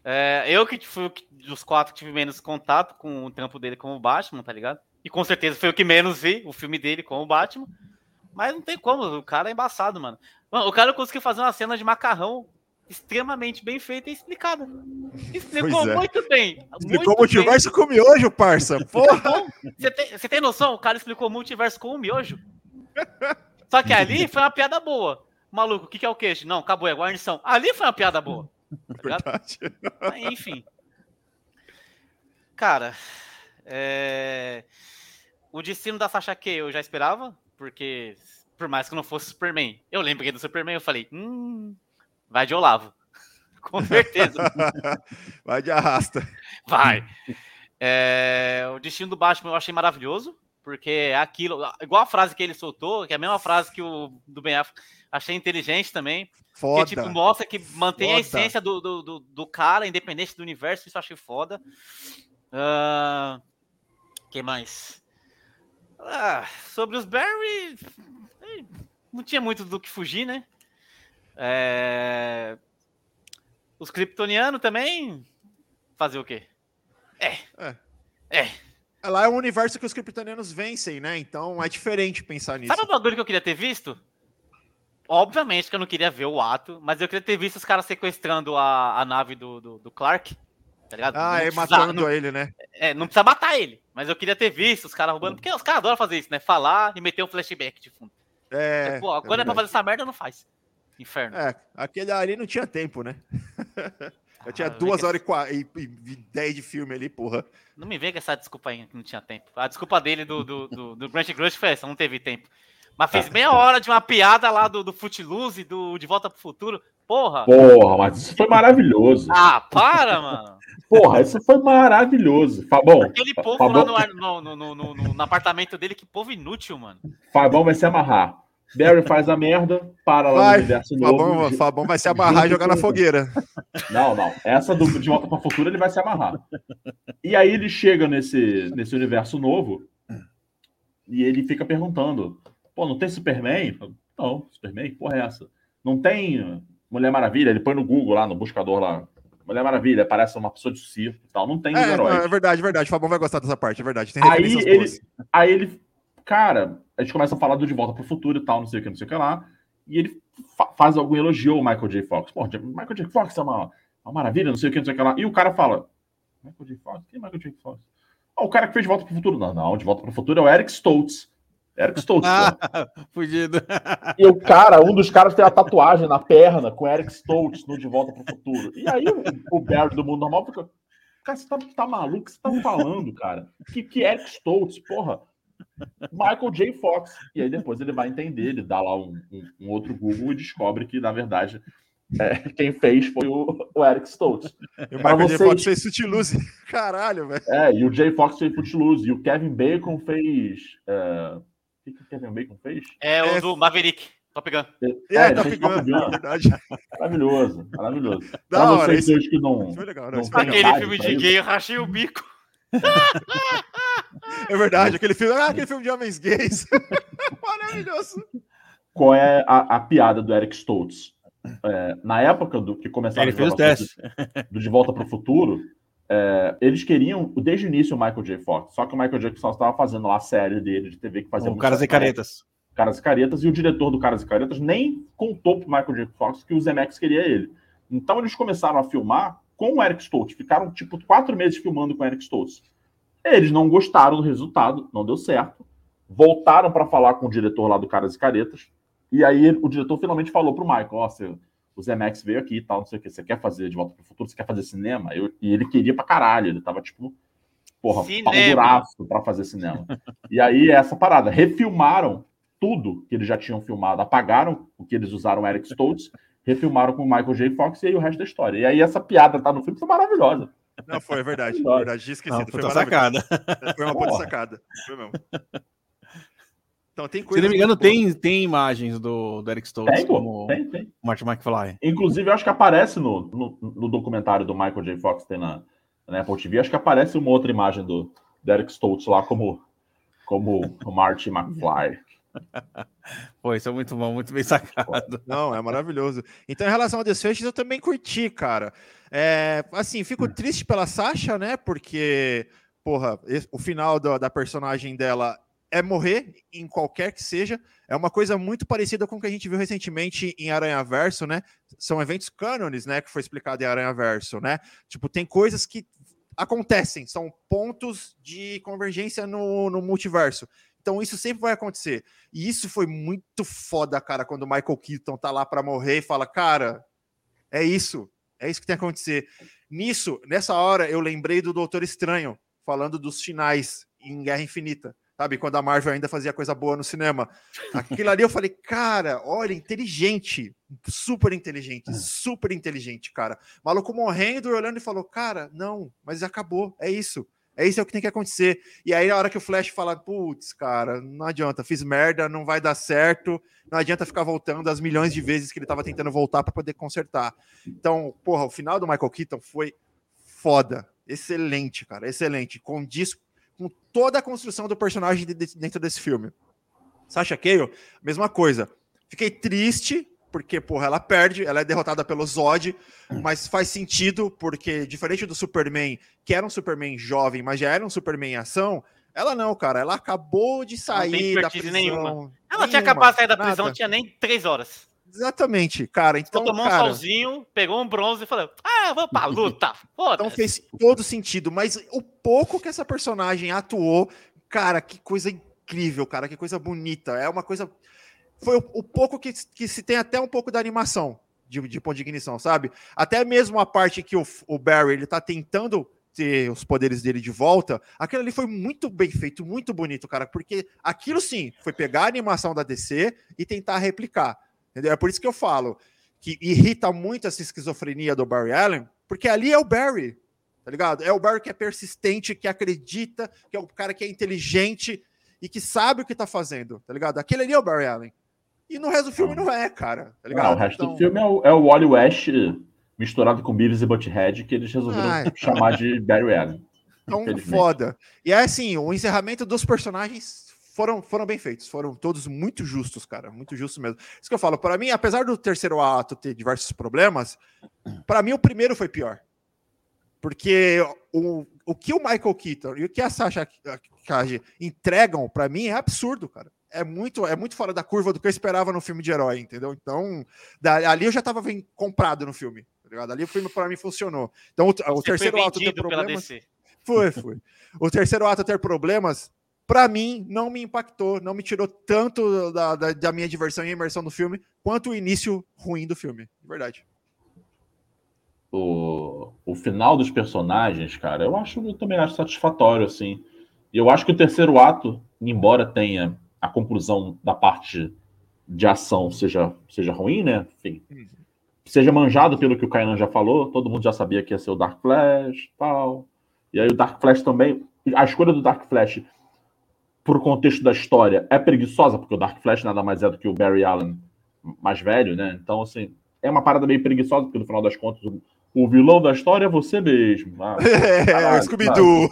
É, eu que fui dos quatro que tive menos contato com o trampo dele como Batman, tá ligado? E com certeza foi o que menos vi, o filme dele com o Batman. Mas não tem como, o cara é embaçado, mano. Mano, o cara conseguiu fazer uma cena de macarrão extremamente bem feita e explicada. Explicou é. muito bem. Explicou o muito bem. multiverso com miojo, parça. Porra! Você tem, você tem noção? O cara explicou o multiverso com um miojo. Só que ali foi uma piada boa. Maluco, o que, que é o queijo? Não, acabou, é guarnição. Ali foi uma piada boa. tá. Mas, enfim. Cara, é, o destino da Sasha K eu já esperava, porque por mais que não fosse Superman, eu lembrei do Superman, eu falei, hum, vai de Olavo. Com certeza. Vai de arrasta. Vai. É, o destino do Batman eu achei maravilhoso, porque é aquilo, igual a frase que ele soltou, que é a mesma frase que o do Ben Affleck, achei inteligente também, Foda. que tipo, mostra que mantém a Foda. essência do, do, do, do cara, independente do universo, isso eu achei foda. Ah, que mais? Ah, sobre os Barry, eh, não tinha muito do que fugir, né? É, os Kryptonianos também, fazer o quê? É. É. É. Lá é um universo que os kryptonianos vencem, né? Então é diferente pensar nisso. Sabe o bagulho que eu queria ter visto? Obviamente que eu não queria ver o ato, mas eu queria ter visto os caras sequestrando a, a nave do, do, do Clark. Tá ligado? Ah, Não é precisa- matando não, ele, né? é, não precisa matar ele, mas eu queria ter visto os caras roubando, porque os caras adoram fazer isso, né? Falar e meter um flashback de fundo. É. Pô, quando é, pra fazer essa merda, não faz. Inferno. É, aquele ali não tinha tempo, né? Eu tinha Ah, duas horas e, qua- e, e dez de filme ali, porra. Não me vem com essa desculpa aí que não tinha tempo. A desculpa dele do, do, do, do Grant Grush foi essa, não teve tempo. Mas fez meia hora de uma piada lá do, do Footloose, do De Volta pro Futuro. Porra! Porra, mas isso foi maravilhoso. Ah, para, mano! Porra, isso foi maravilhoso. Fabão, Aquele povo Fabão- lá no, no, no, no, no- no- no apartamento dele, que povo inútil, mano. Fabão vai se amarrar. Barry faz a merda, para lá Vai, no universo novo. Fabão, Fabão vai se amarrar e jogar na fogueira. Não, não. Essa do De Volta para o Futuro ele vai se amarrar. E aí ele chega nesse, nesse universo novo e ele fica perguntando: pô, não tem Superman? Não, Superman? Porra, é essa? Não tem Mulher Maravilha? Ele põe no Google lá, no buscador lá. Mulher Maravilha, parece uma pessoa de circo e tal. Não tem É, heróis. é verdade, verdade. Fabão vai gostar dessa parte, é verdade. Tem Aí ele, boas. aí ele, cara, a gente começa a falar do De Volta para o Futuro e tal, não sei o que, não sei o que lá, e ele fa- faz algum elogio ao Michael J. Fox. Pô, Michael J. Fox é uma, uma maravilha, não sei o que, não sei o que lá. E o cara fala, Michael J. Fox? Quem é Michael J. Fox? Ah, o cara que fez De Volta para o Futuro. Não, não, De Volta para o Futuro é o Eric Stoltz. Eric Stoltz. Ah, fudido. E o cara, um dos caras tem a tatuagem na perna com Eric Stoltz no De Volta para o Futuro. E aí o, o Barry do mundo normal fica. Cara, você tá, tá maluco? O que você tá falando, cara? Que, que Eric Stoltz, porra? Michael J. Fox. E aí depois ele vai entender, ele dá lá um, um- um outro Google e descobre que, na verdade, é, quem fez foi o, o Eric Stoltz. E o Michael J. vocês- Fox fez Sutiluse. Caralho, velho. É, e o J. Fox fez Footloose. E o Kevin Bacon fez. é, que, que o Kevin Bacon fez? É o É. do Maverick, Top Gun. É, tá fez pegando, Top Gun. é verdade. Maravilhoso, maravilhoso. Da Pra hora, vocês dois que não. Foi legal, não. Aquele filme de isso. gay, eu rachei o bico. É verdade, aquele filme, ah, aquele filme de homens gays. Maravilhoso. Qual é a, a piada do Eric Stoltz? É, na época do que começaram Ele as fez o teste. do De Volta para o Futuro, é, eles queriam, desde o início, o Michael J. Fox. Só que o Michael J. Fox estava fazendo lá a série dele de TV que fazia muito Caras e sucesso. Caretas. Caras e Caretas, e o diretor do Caras e Caretas nem contou pro Michael J. Fox que o Zemeckis queria ele. Então eles começaram a filmar com o Eric Stoltz. Ficaram, tipo, quatro meses filmando com o Eric Stoltz. Eles não gostaram do resultado, não deu certo. Voltaram para falar com o diretor lá do Caras e Caretas. E aí o diretor finalmente falou pro Michael, ó, você- o Zemeckis veio aqui e tal, não sei o que. Você quer fazer De Volta pro Futuro? Você quer fazer cinema? Eu- e ele queria pra caralho. Ele tava, tipo, porra, Cinema. pau duraço pra fazer cinema. e aí essa parada. Refilmaram tudo que eles já tinham filmado, apagaram o que eles usaram o Eric Stoltz, refilmaram com o Michael J. Fox e aí o resto da história. E aí essa piada tá no filme, foi maravilhosa. Não, foi, é verdade. É verdade, tinha esquecido. Não, foi maravilhoso. sacada. Foi uma Porra. sacada. Foi mesmo. Então tem Se coisa. não me engano, tem, tem imagens do, do Eric Stoltz Tem, como tem, tem. Martin McFly. Inclusive, eu acho que aparece no, no, no documentário do Michael J. Fox tem na, na Apple TV, acho que aparece uma outra imagem do, do Eric Stoltz lá como, como o Marty McFly. Pô, isso é muito bom, muito bem sacado. Não, é maravilhoso. então, em relação ao Desfechos, eu também curti, cara. É, assim, fico triste pela Sasha, né? Porque, porra, o final da, da personagem dela é morrer, em qualquer que seja. É uma coisa muito parecida com o que a gente viu recentemente em Aranha Verso, né? São eventos cânones, né? Que foi explicado em Aranha Verso, né? Tipo, tem coisas que acontecem, são pontos de convergência no, no multiverso. Então, isso sempre vai acontecer. E isso foi muito foda, cara, quando o Michael Keaton tá lá pra morrer e fala, cara, é isso, é isso que tem que acontecer. Nisso, nessa hora, eu lembrei do Doutor Estranho, falando dos finais em Guerra Infinita, sabe? Quando a Marvel ainda fazia coisa boa no cinema. Aquilo ali eu falei, cara, olha, inteligente, super inteligente, super inteligente, cara. Maluco morrendo olhando e falou, cara, não, mas acabou, é isso. É isso é o que tem que acontecer. E aí, na hora que o Flash fala, putz, cara, não adianta, fiz merda, não vai dar certo, não adianta ficar voltando as milhões de vezes que ele tava tentando voltar para poder consertar. Então, porra, o final do Michael Keaton foi foda, excelente, cara, excelente. Condiz com toda a construção do personagem de- de- dentro desse filme. Sasha Cale, mesma coisa. Fiquei triste, porque, porra, ela perde, ela é derrotada pelo Zod, mas faz sentido, porque diferente do Superman, que era um Superman jovem, mas já era um Superman em ação, ela não, cara, ela acabou de sair da prisão. nenhuma. Ela tinha Nenhuma, acabado de sair da prisão, nada. não tinha nem três horas. Exatamente, cara. Então, Então, tomou um cara, solzinho, pegou um bronze e falou: Ah, vamos pra luta. então Foda-se. fez todo sentido, mas o pouco que essa personagem atuou, cara, que coisa incrível, cara, que coisa bonita. É uma coisa. Foi o, o pouco que, que se tem até um pouco da animação de, de ponto de ignição, sabe? Até mesmo a parte que o, o Barry ele tá tentando ter os poderes dele de volta, aquilo ali foi muito bem feito, muito bonito, cara, porque aquilo sim foi pegar a animação da DC e tentar replicar. Entendeu? É por isso que eu falo que irrita muito essa esquizofrenia do Barry Allen, porque ali é o Barry, tá ligado? É o Barry que é persistente, que acredita, que é o cara que é inteligente e que sabe o que tá fazendo, tá ligado? Aquele ali é o Barry Allen. E no resto do filme não é, cara, tá ligado? Não, o resto Então- do filme é o, é o Wally West misturado com Beavis e Butthead, que eles resolveram Ai. chamar de Barry Allen. Então, foda. E é assim, o encerramento dos personagens foram, foram bem feitos, foram todos muito justos, cara, muito justos mesmo. Isso que eu falo, para mim, apesar do terceiro ato ter diversos problemas, para mim o primeiro foi pior. Porque o, o que o Michael Keaton e o que a Sasha Cage entregam, para mim, é absurdo, cara. É muito, é muito fora da curva do que eu esperava no filme de herói, entendeu? Então, ali eu já tava bem comprado no filme, tá ligado? Ali o filme para mim funcionou. Então, o, o terceiro ato ter problemas. Foi, foi. O terceiro ato ter problemas, pra mim, não me impactou, não me tirou tanto da, da, da minha diversão e imersão no filme, quanto o início ruim do filme. De verdade. o, o final dos personagens, cara, eu acho, eu também acho satisfatório, assim. E eu acho que o terceiro ato, embora tenha a conclusão da parte de ação seja, seja ruim, né? Enfim, seja manjado pelo que o Kainan já falou, todo mundo já sabia que ia ser o Dark Flash tal. E aí o Dark Flash também. A escolha do Dark Flash, por contexto da história, é preguiçosa, porque o Dark Flash nada mais é do que o Barry Allen mais velho, né? Então, assim, é uma parada meio preguiçosa, porque no final das contas, o, o vilão da história é você mesmo. Ah, É, Caralho, o Scooby-Doo.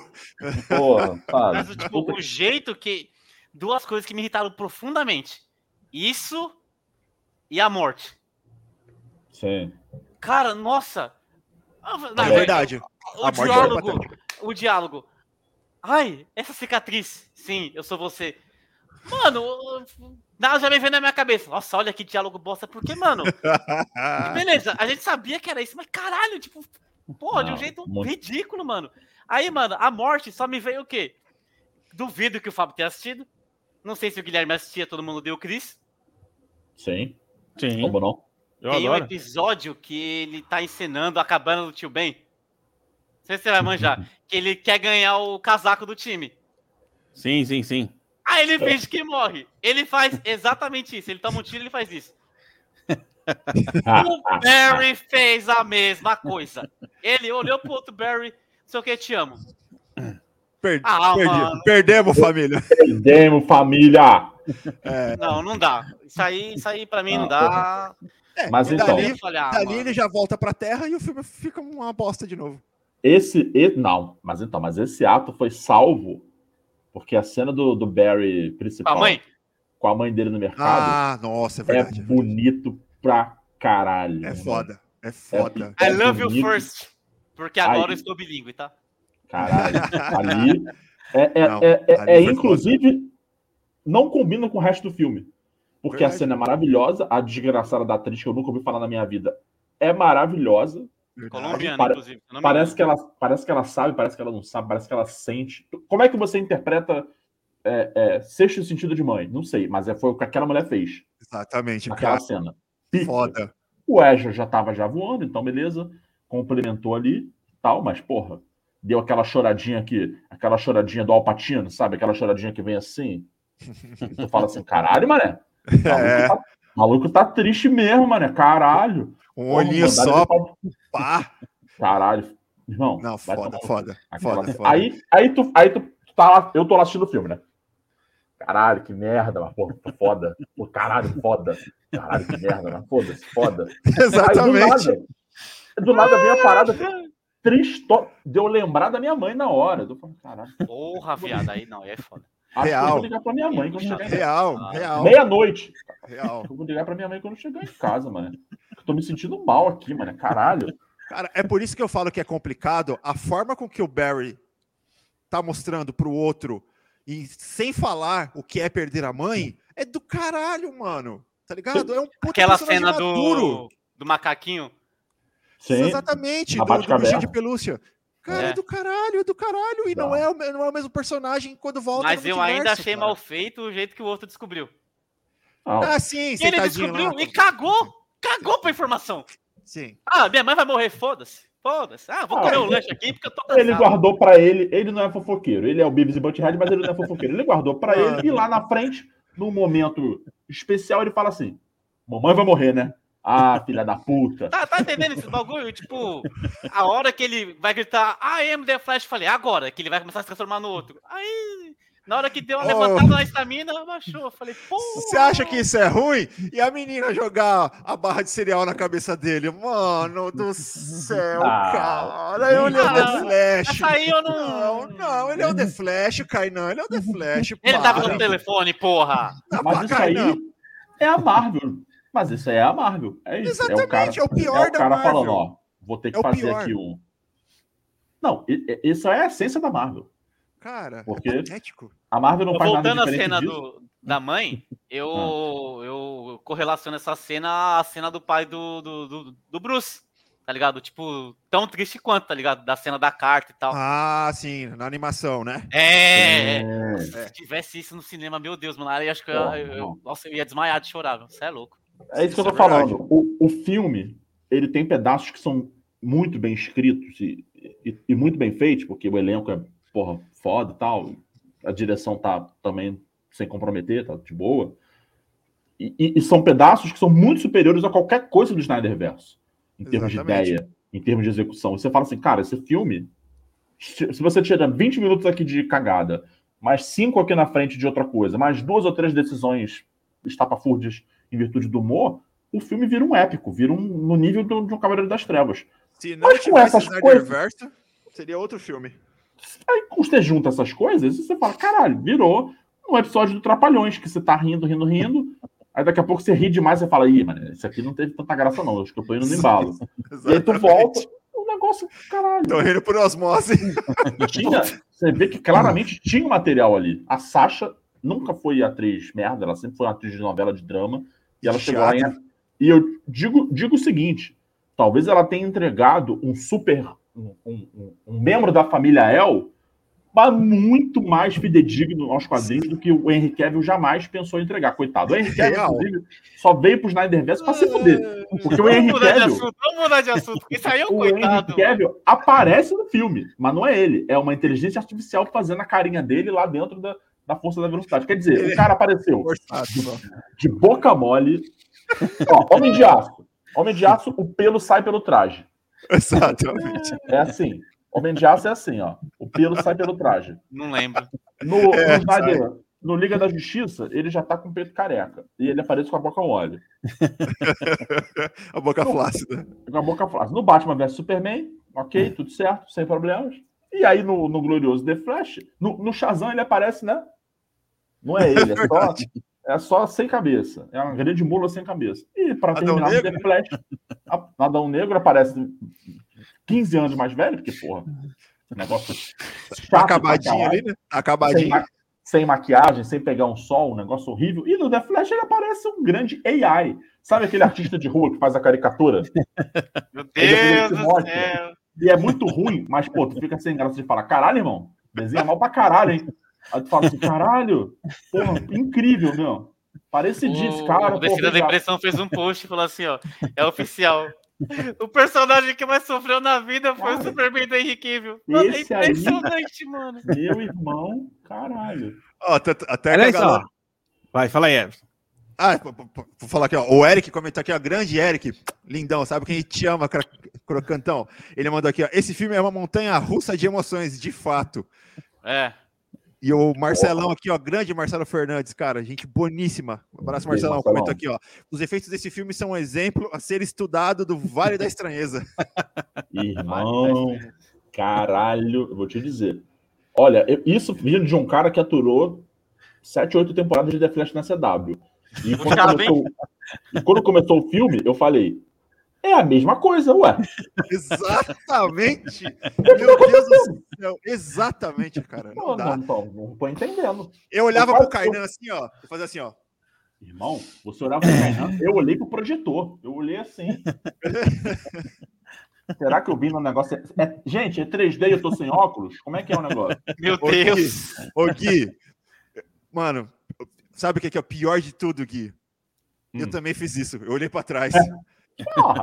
porra, Mas, sabe? tipo, o jeito que. Duas coisas que me irritaram profundamente. Isso e a morte. Sim. Cara, nossa. Ah, não, É verdade. O A morte é diálogo. o diálogo. Ai, essa cicatriz. Sim, eu sou você. Mano, nada já me veio na minha cabeça. Nossa, olha que diálogo bosta. Porque, mano, beleza, a gente sabia que era isso, mas caralho, tipo, porra, de um jeito muito- ridículo, mano. Aí, mano, a morte só me veio o quê? Duvido que o Fábio tenha assistido. Não sei se o Guilherme assistia, todo mundo deu o Cris. Sim. Sim, Como não? eu Tem um adoro. episódio que ele tá encenando a cabana do tio Ben. Não sei se você vai manjar. que ele quer ganhar o casaco do time. Sim, sim, sim. Aí ele finge que morre. Ele faz exatamente isso. Ele toma um tiro e ele faz isso. O Barry fez a mesma coisa. Ele olhou pro outro Barry, sei o que, te amo. Per- Ah, perdi-. Perdemos, família. Perdemos, família! Não, não dá. Isso aí, isso aí pra mim não dá. É, Mas então- dali, falei, ah, dali ele já volta pra terra e o filme fica uma bosta de novo. Esse. e- Não, mas então, mas esse ato foi salvo Porque a cena do, do Barry principal a mãe? com a mãe dele no mercado Ah, nossa, é é verdade. bonito pra caralho. É irmão. foda. É foda. I É love you bonito. first. Porque agora Aí. eu estou bilíngue, tá? Caralho. Ali é, é, Não, é, é- é, inclusive, não combina com o resto do filme. Porque a Verdade. cena é maravilhosa, a desgraçada da atriz que eu nunca ouvi falar na minha vida é maravilhosa. Colombiana, Pare- inclusive. Parece que, ela, parece que ela sabe, parece que ela não sabe, parece que ela sente. Como é que você interpreta é, é, sexto sentido de mãe? Não sei, mas é, foi o que aquela mulher fez Exatamente, naquela cara. cena. Pica. Foda. O Ezra já tava já voando, então beleza, complementou ali, tal, mas porra, deu aquela choradinha aqui, aquela choradinha do Alpatino, sabe? Aquela choradinha que vem assim. E tu fala assim, caralho, mané. Maluco, É, tá, maluco tá triste mesmo, mané. Caralho. Um olhinho só, pá. Caralho. Irmão, Não, foda, foda. Foda, foda. Aí, aí tu, aí tu tá lá, eu tô lá assistindo o filme, né? Caralho, que merda, mas porra, foda. Pô, caralho, foda. Caralho, que merda, mas foda-se, foda. Aí do Exatamente. nada, do nada vem a parada triste de eu lembrar da minha mãe na hora. Eu falei, caralho, Porra, viado, aí não, aí é foda. acho que eu Real. vou ligar pra minha mãe quando chegar em casa. Real, Ah, real, Meia-noite. real. Eu vou ligar pra minha mãe quando chegar em casa, mano. Eu tô me sentindo mal aqui, mano. Caralho. Cara, é por isso que eu falo que é complicado a forma com que o Barry tá mostrando pro outro e sem falar o que é perder a mãe é do caralho, mano. Tá ligado? É um puta Aquela cena maduro. do, do macaquinho. Sim. Exatamente, A do, do bichinho de pelúcia. Cara, é. É. do caralho, é do caralho. E não é, o, não é o mesmo personagem quando volta Mas no eu ainda achei cara. mal feito o jeito que o outro descobriu. Não, Ah, sim, E ele descobriu lá. e cagou! Cagou pra informação. Sim. Ah, minha mãe vai morrer, foda-se. Foda-se. Ah, vou Ah, comer o ele- lanche aqui porque eu tô cansado. Ele guardou pra ele, ele não é fofoqueiro, ele é o Beavis e Butthead, mas ele não é fofoqueiro. Ele guardou pra Ah. ele e lá na frente, num momento especial, ele fala assim: Mamãe vai morrer, né? Ah, filha da puta. Tá, tá entendendo esse bagulho? Tipo, a hora que ele vai gritar I am the Flash, eu falei, agora, que ele vai começar a se transformar no outro. Aí, na hora que deu uma Oh. levantada na estamina, abaixou. Eu falei, pô. Você acha que isso é ruim? E a menina jogar a barra de cereal na cabeça dele? Mano do céu, Ah, cara. Eu olhei o The Flash. Aí eu Não, não. não, ele é o The Flash, Kainan. Ele é o The Flash. Ele para. tava no telefone, porra. Não, Mas para, isso aí é a Marvel. Mas isso aí é a Marvel. É isso. é o cara, Exatamente, é o pior é o da cara Marvel. falando, ó, vou ter que É fazer pior. aqui um. Não, isso é a essência da Marvel. Cara, Porque- é patético. A Marvel não faz nada Voltando à cena disso. do, da mãe, eu, eu correlaciono essa cena à cena do pai do, do, do, do Bruce, tá ligado? Tipo, tão triste quanto, tá ligado? Da cena da carta e tal. Ah, sim, na animação, né? É, É. Se tivesse isso no cinema, meu Deus, mano, aí acho que eu, eu- não. nossa, eu ia desmaiar de chorar, você é louco. É isso que eu tô é falando. O, o filme, ele tem pedaços que são muito bem escritos e, e- e muito bem feitos, porque o elenco é, porra, foda e tal. A direção tá também sem comprometer, tá de boa. E, e- e são pedaços que são muito superiores a qualquer coisa do Snyderverse. Em termos Exatamente. de ideia, em termos de execução. Você fala assim, cara, esse filme, se você tirar 20 minutos aqui de cagada, mais cinco aqui na frente de outra coisa, mais duas ou três decisões estapafúrdias em virtude do humor, o filme vira um épico, vira um no nível do- de um Cavaleiro das Trevas. Se não Mas com tivesse essas Snyderverse, seria outro filme. Aí você junta essas coisas e você fala, caralho, virou um episódio do Trapalhões, que você tá rindo, rindo, rindo. Aí daqui a pouco você ri demais e fala, ih, mano, isso aqui não teve tanta graça, não. Acho que eu tô indo no embalo. E aí tu volta, o negócio, caralho. Tô rindo por osmose. Tinha, você vê que claramente tinha material ali. A Sasha nunca foi atriz merda, ela sempre foi uma atriz de novela de drama. E ela chegou lá em. E eu digo, digo o seguinte: talvez ela tenha entregado um super. Um, um- um- membro da família El, mas muito mais fidedigno aos quadrinhos do que o Henry Cavill jamais pensou em entregar. Coitado. O Henry Cavill, inclusive, só veio pro Snyderverse pra se fuder. Porque o Vamos Henry mudar de Cavill. assunto, vamos mudar de assunto. porque Isso aí é um O Henry coitado. Cavill aparece no filme, mas não é ele. É uma inteligência artificial fazendo a carinha dele lá dentro da, da força da velocidade. Quer dizer, o cara apareceu de boca mole. Ó, Homem de Aço. Homem de Aço, o pelo sai pelo traje. Exatamente. É assim. Homem de Aço é assim, ó. O pelo sai pelo traje. Não lembro. No, É, no, Snyder- no Liga da Justiça, ele já tá com o peito careca. E ele aparece com a boca mole. A boca flácida. Com a boca flácida. No Batman vs Superman, ok, tudo certo, sem problemas. E aí no, no glorioso The Flash, no, no Shazam ele aparece, né? Não é ele, é só, é só sem cabeça. É uma grande mula sem cabeça. E para terminar no The Flash, Adão Negro aparece 15 anos mais velho, porque, porra, negócio chato. Acabadinho ali, né? Acabadinho. Sem, sem, maquiagem, sem pegar um sol, um negócio horrível. E no The Flash ele aparece um grande AI. Sabe aquele artista de rua que faz a caricatura? Meu Deus do céu! E é muito ruim, mas, pô, tu fica sem graça de falar, caralho, irmão, desenha mal pra caralho, hein? Aí tu fala assim, caralho, porra, incrível, meu. Parece disso, cara. O Descida da Impressão fez um post e falou assim, ó, é oficial. O personagem que mais sofreu na vida foi cara, o Superman do Henrique Cavill. é impressionante, aí, mano. Meu irmão, caralho. Ó, até, até a galera... Vai, fala aí, Everson. Ah, vou falar aqui, ó. O Eric comentou aqui, ó. Grande Eric, lindão, sabe quem te ama, crocantão? Ele mandou aqui, ó. Esse filme é uma montanha russa de emoções, de fato. É. E o Marcelão aqui, ó, grande Marcelo Fernandes, cara, gente boníssima. Um abraço, Marcelão. Comentou aqui, ó. Os efeitos desse filme são um exemplo a ser estudado do Vale da Estranheza. Irmão, caralho, eu vou te dizer. Olha, isso vindo de um cara que aturou sete, oito temporadas de The Flash na CW. E quando, começou, e quando começou o filme, eu falei: é a mesma coisa, ué. Exatamente. Meu Deus do céu. Exatamente, cara. Não, não, não, não, tô entendendo. Eu olhava eu pro Kainan assim, ó. Eu fazia assim, ó. Irmão, você olhava pro Kainan, eu olhei pro projetor. Eu olhei assim. Será que eu vi no negócio? É, gente, é 3D e eu tô sem óculos? Como é que é o negócio? Meu Deus! Ô, Gui, mano, Sabe o que é o pior de tudo, Gui? Hum. Eu também fiz isso. Eu olhei para trás. É.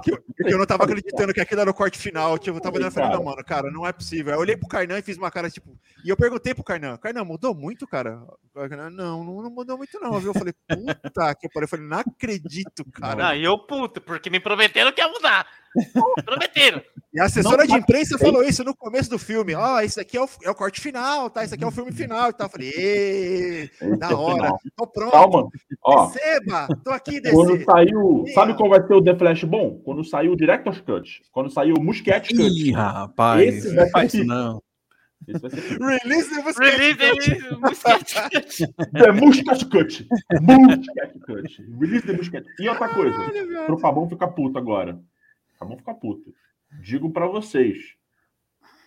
que eu, eu, não tava acreditando que aquilo era o corte final. Tipo, eu tava olhando e falei, não, mano, cara, não é possível. Eu olhei pro Kainan e fiz uma cara, tipo. E eu perguntei pro Kainan, Kainan, mudou muito, cara? não, não, não mudou muito, não. Eu falei, puta que pariu. Eu falei, não acredito, cara. Não, e eu, puto, porque me prometeram que ia mudar. Prometeram. E a assessora não, de imprensa falou isso no começo do filme. Ó, oh, esse aqui é o, é o corte final, tá? Esse aqui é o filme final e tal. Eu falei, da é hora. Tô pronto. Calma. Ó, Receba, tô aqui descer. Quando saiu, sabe qual vai ser o The Flash bom? Quando saiu o Director's Cut. Quando saiu o Muscat Cut. Ih, rapaz, esse vai faz isso não. Release the Muscat Release the Muscat Cut. The Muscat Cut. Muscat Cut. Release the Muscat. E outra coisa, Caralho, pro Fabão ficar puto agora. Fabão ficar puto digo para vocês: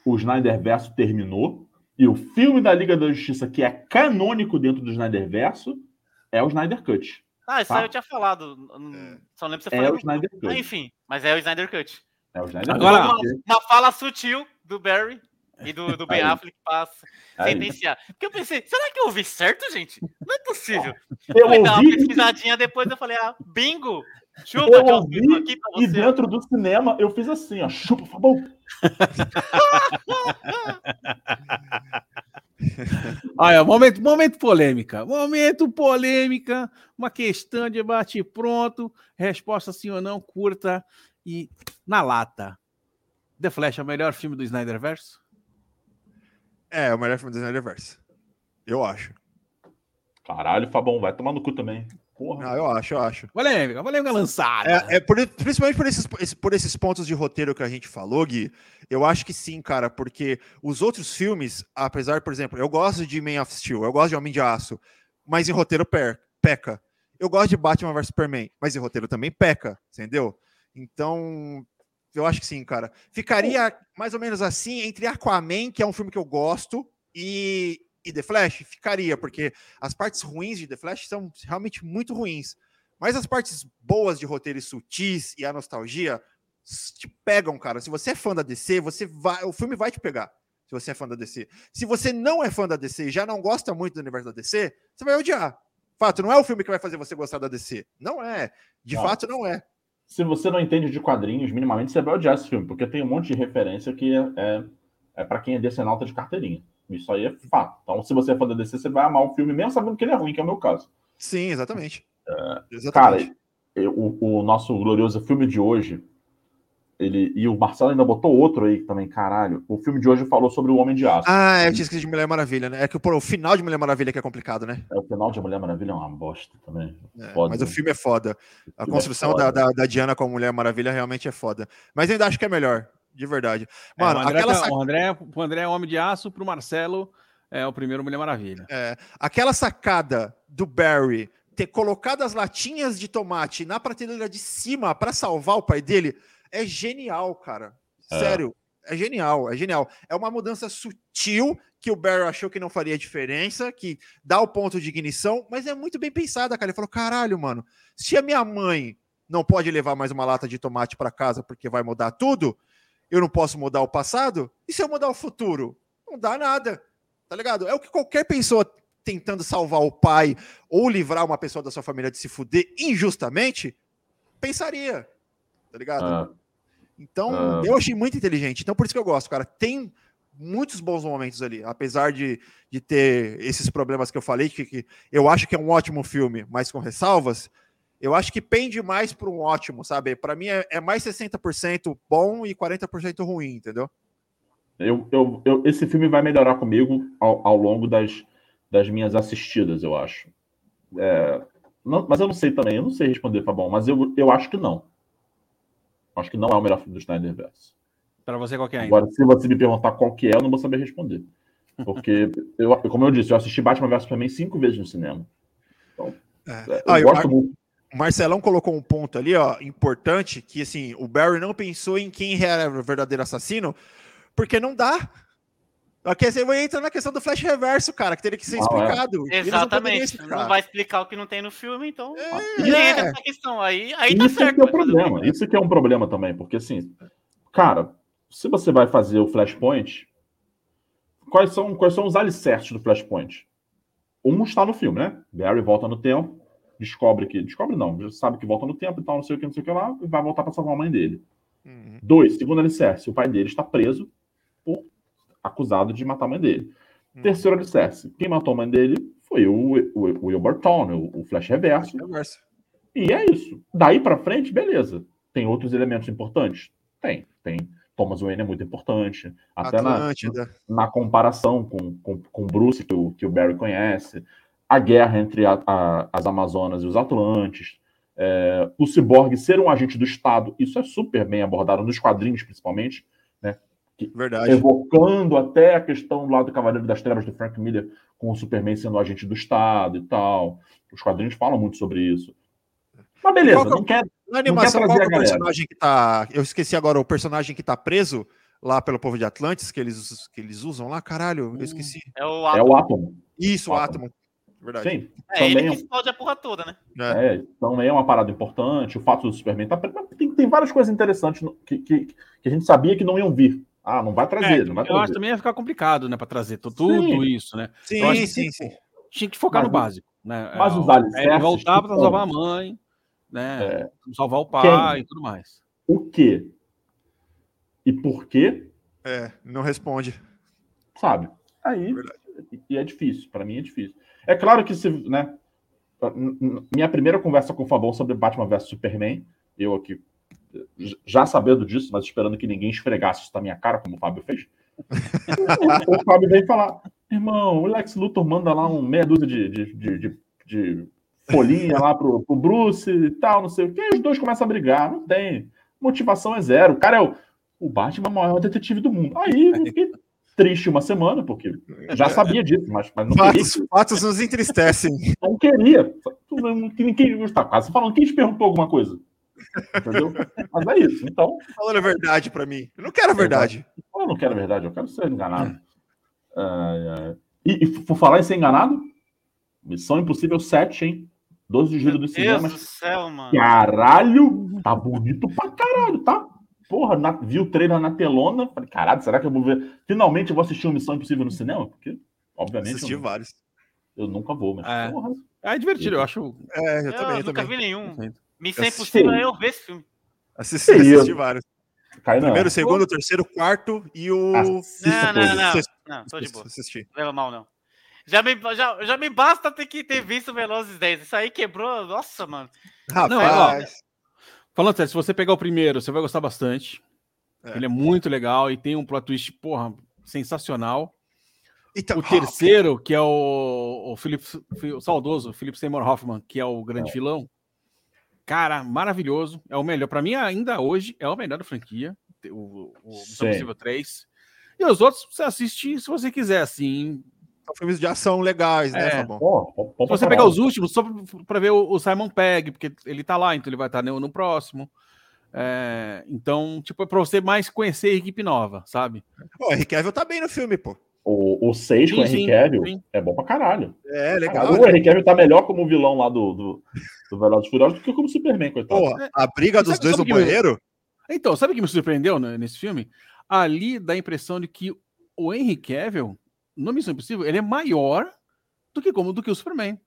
o Snyder Verso terminou e o filme da Liga da Justiça, que é canônico dentro do Snyder Verso, é o Snyder Cut. Ah, isso tá? aí eu tinha falado. É. Só lembro se você é o Snyder Cut. Ah, enfim, mas é o Snyder Cut. É o Snyder Agora, Cut. Uma, uma fala sutil do Barry e do, do Ben Affleck para sentenciar. Porque eu pensei, será que eu ouvi certo, gente? Não é possível. Eu ouvi... dar uma pesquisadinha depois, eu falei, ah, bingo! Chupa, eu ouvi, aqui pra você. E dentro do cinema eu fiz assim, ó, chupa, Fabão. Olha, momento, momento polêmica. Momento polêmica. Uma questão de bate pronto. Resposta sim ou não, curta e na lata. The Flash é o melhor filme do Snyderverse? É, é o melhor filme do Snyderverse. Eu acho. Caralho, Fabão, vai tomar no cu também. Porra. Ah, eu acho, eu acho. Polêmica, polêmica lançada. É, é por, principalmente por esses, por esses pontos de roteiro que a gente falou, Gui, eu acho que sim, cara, porque os outros filmes, apesar, por exemplo, eu gosto de Man of Steel, eu gosto de Homem de Aço, mas em roteiro per, peca. Eu gosto de Batman vs Superman, mas em roteiro também peca, entendeu? Então, eu acho que sim, cara. Ficaria mais ou menos assim entre Aquaman, que é um filme que eu gosto, e, e The Flash? Ficaria, porque as partes ruins de The Flash são realmente muito ruins. Mas as partes boas de roteiro e sutis e a nostalgia te pegam, cara. Se você é fã da DC, você vai, o filme vai te pegar. Se você é fã da DC. Se você não é fã da DC e já não gosta muito do universo da DC, você vai odiar. Fato, não é o filme que vai fazer você gostar da DC. Não é. De não. fato, não é. Se você não entende de quadrinhos, minimamente, você vai odiar esse filme, porque tem um monte de referência que é, é, é para quem é DC de carteirinha. Isso aí é fato. Então, se você é fã da DC, você vai amar o filme, mesmo sabendo que ele é ruim, que é o meu caso. Sim, exatamente. É, exatamente. Cara, o, o, nosso glorioso filme de hoje, ele e o Marcelo ainda botou outro aí também, caralho. O filme de hoje falou sobre o Homem de Aço. Ah, eu tinha esquecido de Mulher Maravilha, né? É que pô, o final de Mulher Maravilha que é complicado, né? É, o final de Mulher Maravilha é uma bosta também. É, mas o filme é foda. A é construção é foda. Da, da, da, Diana com a Mulher Maravilha realmente é foda. Mas ainda acho que é melhor. De verdade. É, Mano, o, André, aquela, tá- sac- o, André, o André é homem de aço, pro Marcelo é o primeiro Mulher Maravilha. é, aquela sacada do Barry ter colocado as latinhas de tomate na prateleira de cima para salvar o pai dele é genial, cara. É. Sério, é genial, é genial. É uma mudança sutil que o Barry achou que não faria diferença, que dá o ponto de ignição, mas é muito bem pensada, cara. Ele falou: caralho, mano, se a minha mãe não pode levar mais uma lata de tomate para casa porque vai mudar tudo, eu não posso mudar o passado? E se eu mudar o futuro? Não dá nada, tá ligado? É o que qualquer pessoa tentando salvar o pai ou livrar uma pessoa da sua família de se fuder injustamente pensaria, tá ligado? Ah, Então, Ah. eu achei muito inteligente. Então, por isso que eu gosto, cara. Tem muitos bons momentos ali, apesar de, de ter esses problemas que eu falei, que, que eu acho que é um ótimo filme, mas com ressalvas, eu acho que pende mais para um ótimo, sabe? Para mim é, é mais 60% bom e 40% ruim, entendeu? eu, eu, eu- esse filme vai melhorar comigo ao, ao longo das, das minhas assistidas, eu acho. É, não- mas eu não sei também, eu não sei responder, Fabão, mas eu, eu acho que não. Acho que não é o melhor filme do Snyderverse. Pra você, qual que é ainda? Agora, se você me perguntar qual que é, eu não vou saber responder. Porque, eu, como eu disse, eu assisti Batman vs Superman cinco vezes no cinema. Então, é, eu Ah, gosto muito. O Marcelão colocou um ponto ali, ó, importante, que assim, o Barry não pensou em quem era o verdadeiro assassino, porque não dá. Porque você vai entrar na questão do flash reverso, cara, que teria que ser Ah, é. explicado. Não poderiam Exatamente. explicar. Não vai explicar o que não tem no filme, então. É, Ninguém é. entra nessa questão. Aí, aí tá Isso certo. que é o problema. Isso que é um problema também, porque assim, cara, se você vai fazer o Flashpoint, quais são, quais são os alicerces do Flashpoint? Um está no filme, né? Barry volta no tempo, descobre que. Descobre não, já sabe que volta no tempo e tal, não sei o que, não sei o que lá, e vai voltar para salvar a mãe dele. Uhum. Dois, segundo alicerce, o pai dele está preso por acusado de matar a mãe dele. Hum. Terceiro alicerce, quem matou a mãe dele foi o, o, o Will Burton, o, o Flash Reverso. Reverso. E é isso. Daí pra frente, beleza. Tem outros elementos importantes? Tem. Tem. Thomas Wayne é muito importante. Até na, na comparação com, com, com Bruce, que o, que o Barry conhece. A guerra entre a- a- as Amazonas e os Atlantes. é, o Cyborg ser um agente do Estado. Isso é super bem abordado nos quadrinhos, principalmente. Verdade. Evocando até a questão lá do Cavaleiro das Trevas do Frank Miller com o Superman sendo agente do Estado e tal. Os quadrinhos falam muito sobre isso. Mas beleza, Qual que é não quer Na animação, trazer qual que é o personagem que tá. Eu esqueci agora o personagem que tá preso lá pelo povo de Atlantis, que eles, que eles usam lá, caralho, eu esqueci. É o É Atom. o Átomo. Isso, o Átomo. Verdade. Sim. É ele também que explode a porra toda, né? É. É, também é uma parada importante. O fato do Superman tá. Tem, tem várias coisas interessantes que, que, que a gente sabia que não iam vir. Ah, não vai trazer, É, não vai eu acho trazer. que também ia ficar complicado, né, pra trazer tu- tudo Sim. isso, né? Sim, Eu acho que sim, sim. Tinha que focar Mas no básico, né? mas É, os o- alicerces é, voltar pra que salvar a mãe, né? É. Salvar o pai e tudo mais. O quê? E por quê? É, não responde. sabe? Aí, Verdade. e é difícil, para mim é difícil. É claro que se, né, minha primeira conversa com o Fabão sobre Batman vs Superman, eu aqui já sabendo disso, mas esperando que ninguém esfregasse isso na minha cara, como o Fábio fez. o Fábio vem falar: irmão, o Lex Luthor manda lá um meia dúzia de, de, de, de- de folhinha lá pro, pro Bruce e tal, não sei o que, e os dois começam a brigar. Não tem. Motivação é zero. O cara é o, o Batman é o maior detetive do mundo. Aí eu fiquei triste uma semana, porque já sabia disso, mas, mas não queria. Fatos, fatos nos entristecem. Não queria. Ninguém está quase falando, quem te perguntou alguma coisa? Entendeu? Mas é isso. Então, Falando a verdade pra mim. Eu não quero a verdade. eu não quero a verdade, eu quero ser enganado. Ai, ai. E, e por falar em ser enganado, Missão Impossível 7, hein? 12 de julho Meu dos Deus cinemas. do céu, mano. Caralho! Tá bonito pra caralho, tá? Porra, na, vi o trailer na telona. Falei, caralho, será que eu vou ver? Finalmente eu vou assistir uma Missão Impossível no cinema? Porque, obviamente, Assisti eu, vários. eu nunca vou, mas. É. Porra, É divertido, eu acho. É, eu, Eu, também, eu nunca também. vi nenhum. Missão Impossível é eu ver esse filme. Assisti, assisti vários. cai não. Primeiro, segundo, terceiro, quarto e o. Assista Não, não, não. Sexto. Não, tô de boa. Assisti. Não leva mal, não. Já me, já, já me basta ter que ter visto Velozes 10. Isso aí quebrou. Nossa, mano. Rapaz. Falando sério, se você pegar o primeiro, você vai gostar bastante. É. Ele é muito legal e tem um plot twist, porra, sensacional. Então, O terceiro, que é o, o, Philip, o saudoso Philip Seymour Hoffman, que é o grande vilão. Cara, maravilhoso. É o melhor. Pra mim, ainda hoje, é o melhor da franquia. o, o Missão Sim. Impossível 3. E os outros você assiste se você quiser, assim. São filmes de ação legais, né, É. Fabão? Pô, bom Se pra você pegar os últimos, só pra- pra ver o, o Simon Pegg, porque ele tá lá, então ele vai estar no, no próximo. É, então, tipo, é pra você mais conhecer a equipe nova, sabe? Pô, o Henry Cavill tá bem no filme, pô. O, o 6 com o Henry Cavill é bom pra caralho. É, legal. Caralho, o Henry Cavill tá melhor como vilão lá do, do, do Velozes e Furiosos do que como Superman, coitado. Pô, a briga dos Sabe- dois sabe no banheiro? Então, sabe o que me surpreendeu né, nesse filme? Ali dá a impressão de que o Henry Cavill, no Missão Impossível, ele é maior do que como do que o Superman.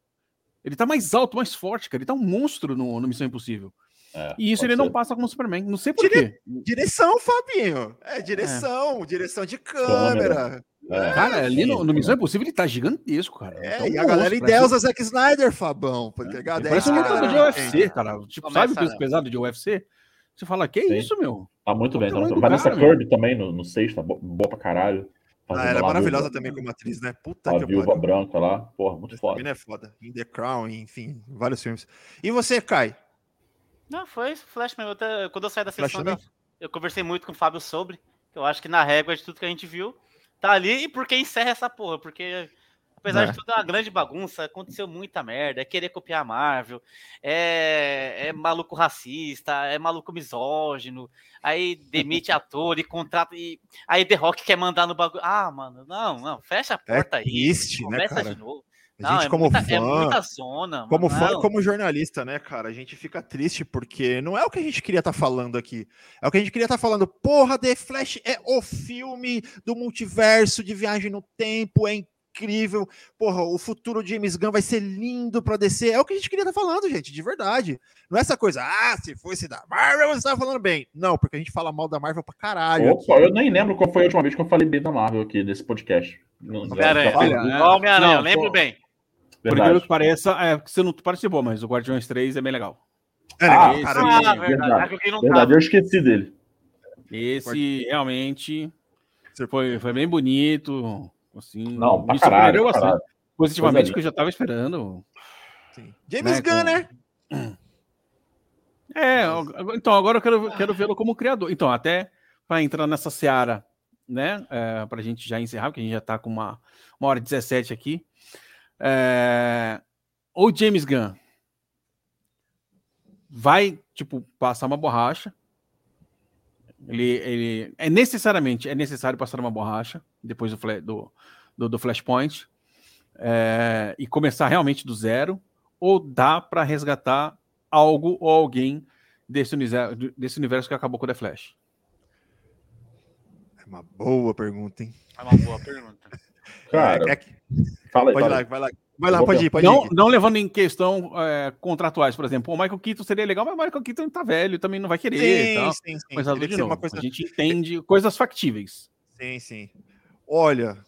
Ele tá mais alto, mais forte, cara. Ele tá um monstro no, no Missão Impossível. É, E isso ele não ser. passa como Superman. Não sei por quê. Direção, Fabinho. É, direção, direção de câmera. É. Cara, ali no, sim, no Missão sim. Impossível ele tá gigantesco, cara. É, tá um e a galera monstro, endeusa Zack Snyder, Fabão. Tá ligado? É Parece um lutador de UFC, cara. Tipo, Começa, sabe o peso né? pesado de UFC? Você fala, que Sim. isso, meu? Tá muito bem. Olha Tá tamanho do Vanessa cara, meu. Kirby também no, no 6, tá bo- boa pra caralho. Ah, ela é maravilhosa viúva- também como atriz, né? Puta A que viúva pariu. branca lá. Porra, muito Essa foda. é foda. In The Crown, enfim, vários filmes. E você, Kai? Não, foi isso, Flash mesmo. Eu até- quando eu saí da sessão, da- eu conversei muito com o Fábio sobre. Eu acho que na régua de tudo que a gente viu, tá ali e por que encerra essa porra? Porque, apesar É. de tudo, é uma grande bagunça, aconteceu muita merda, é querer copiar a Marvel, é, é maluco racista, é maluco misógino, aí demite ator e contrata. E, aí The Rock quer mandar no bagulho. Ah, mano, não, não, fecha a porta aí. triste, né, começa cara? de novo. A Não, gente, é, como muita, fã, é zona. como mano, fã não. como jornalista, né, cara? A gente fica triste porque não é o que a gente queria estar falando aqui. É o que a gente queria estar falando. Porra, The Flash é o filme do multiverso de viagem no tempo, é incrível. Porra, o futuro de James Gunn vai ser lindo pra descer. É o que a gente queria estar falando, gente, de verdade. Não é essa coisa, ah, se fosse da Marvel, você estava falando bem. Não, porque a gente fala mal da Marvel pra caralho. aqui. Opa, eu nem lembro qual foi a última vez que eu falei bem da Marvel aqui nesse podcast. Homem-Aranha. é. Lembro pô. bem. Verdade. aquilo que pareça, é que você não participou, mas o Guardiões 3 é bem legal. É legal, Ah, cara. sim. Ah, verdade. verdade. Acho que não Verdade, eu esqueci dele. Esse realmente foi, foi bem bonito. Assim, Não, pra caralho, surpreendeu bastante. caralho. Positivamente, que eu já tava esperando. Sim. James Né, Gunn, com- né? É, então agora eu quero, quero vê-lo como criador. Então, até para entrar nessa seara, né? É, para a gente já encerrar, porque a gente já tá com uma, uma hora e 17 aqui. É, o James Gunn vai, tipo, passar uma borracha. Ele, ele é necessariamente é necessário passar uma borracha depois do, do, do, do Flashpoint é, e começar realmente do zero, ou dá para resgatar algo ou alguém desse universo, desse universo que acabou com o The Flash? É uma boa pergunta, hein? É uma boa pergunta. Cara, É que- fala aí, pode ir fala lá, vai lá. Vai lá, pode ir, pode Não, ir. não levando em questão é, contratuais, por exemplo. O Michael Keaton seria legal, mas o Michael Keaton tá velho, também não vai querer. tal. sim, sim. Coisa Teria de novo. coisa... A gente entende coisas factíveis. Sim, sim. Olha,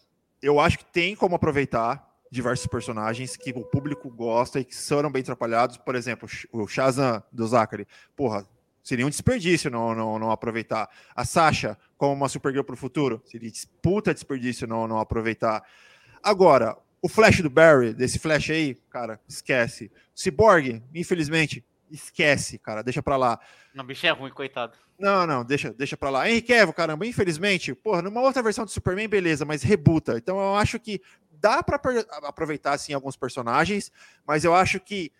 eu acho que tem como aproveitar diversos personagens que o público gosta e que foram bem atrapalhados. Por exemplo, o Shazam do Zachary. Porra, seria um desperdício não, não, não aproveitar. A Sasha, como uma Supergirl pro futuro, seria puta desperdício não, não aproveitar. Agora, o Flash do Barry, desse Flash aí, cara, esquece. Cyborg, infelizmente, esquece, cara, deixa pra lá. Não, bicho é ruim, coitado. Não, não, deixa, deixa pra lá. Henry Cavill, caramba, infelizmente, porra, numa outra versão do Superman, beleza, mas rebuta. Então eu acho que dá pra aproveitar, assim, alguns personagens, mas eu acho que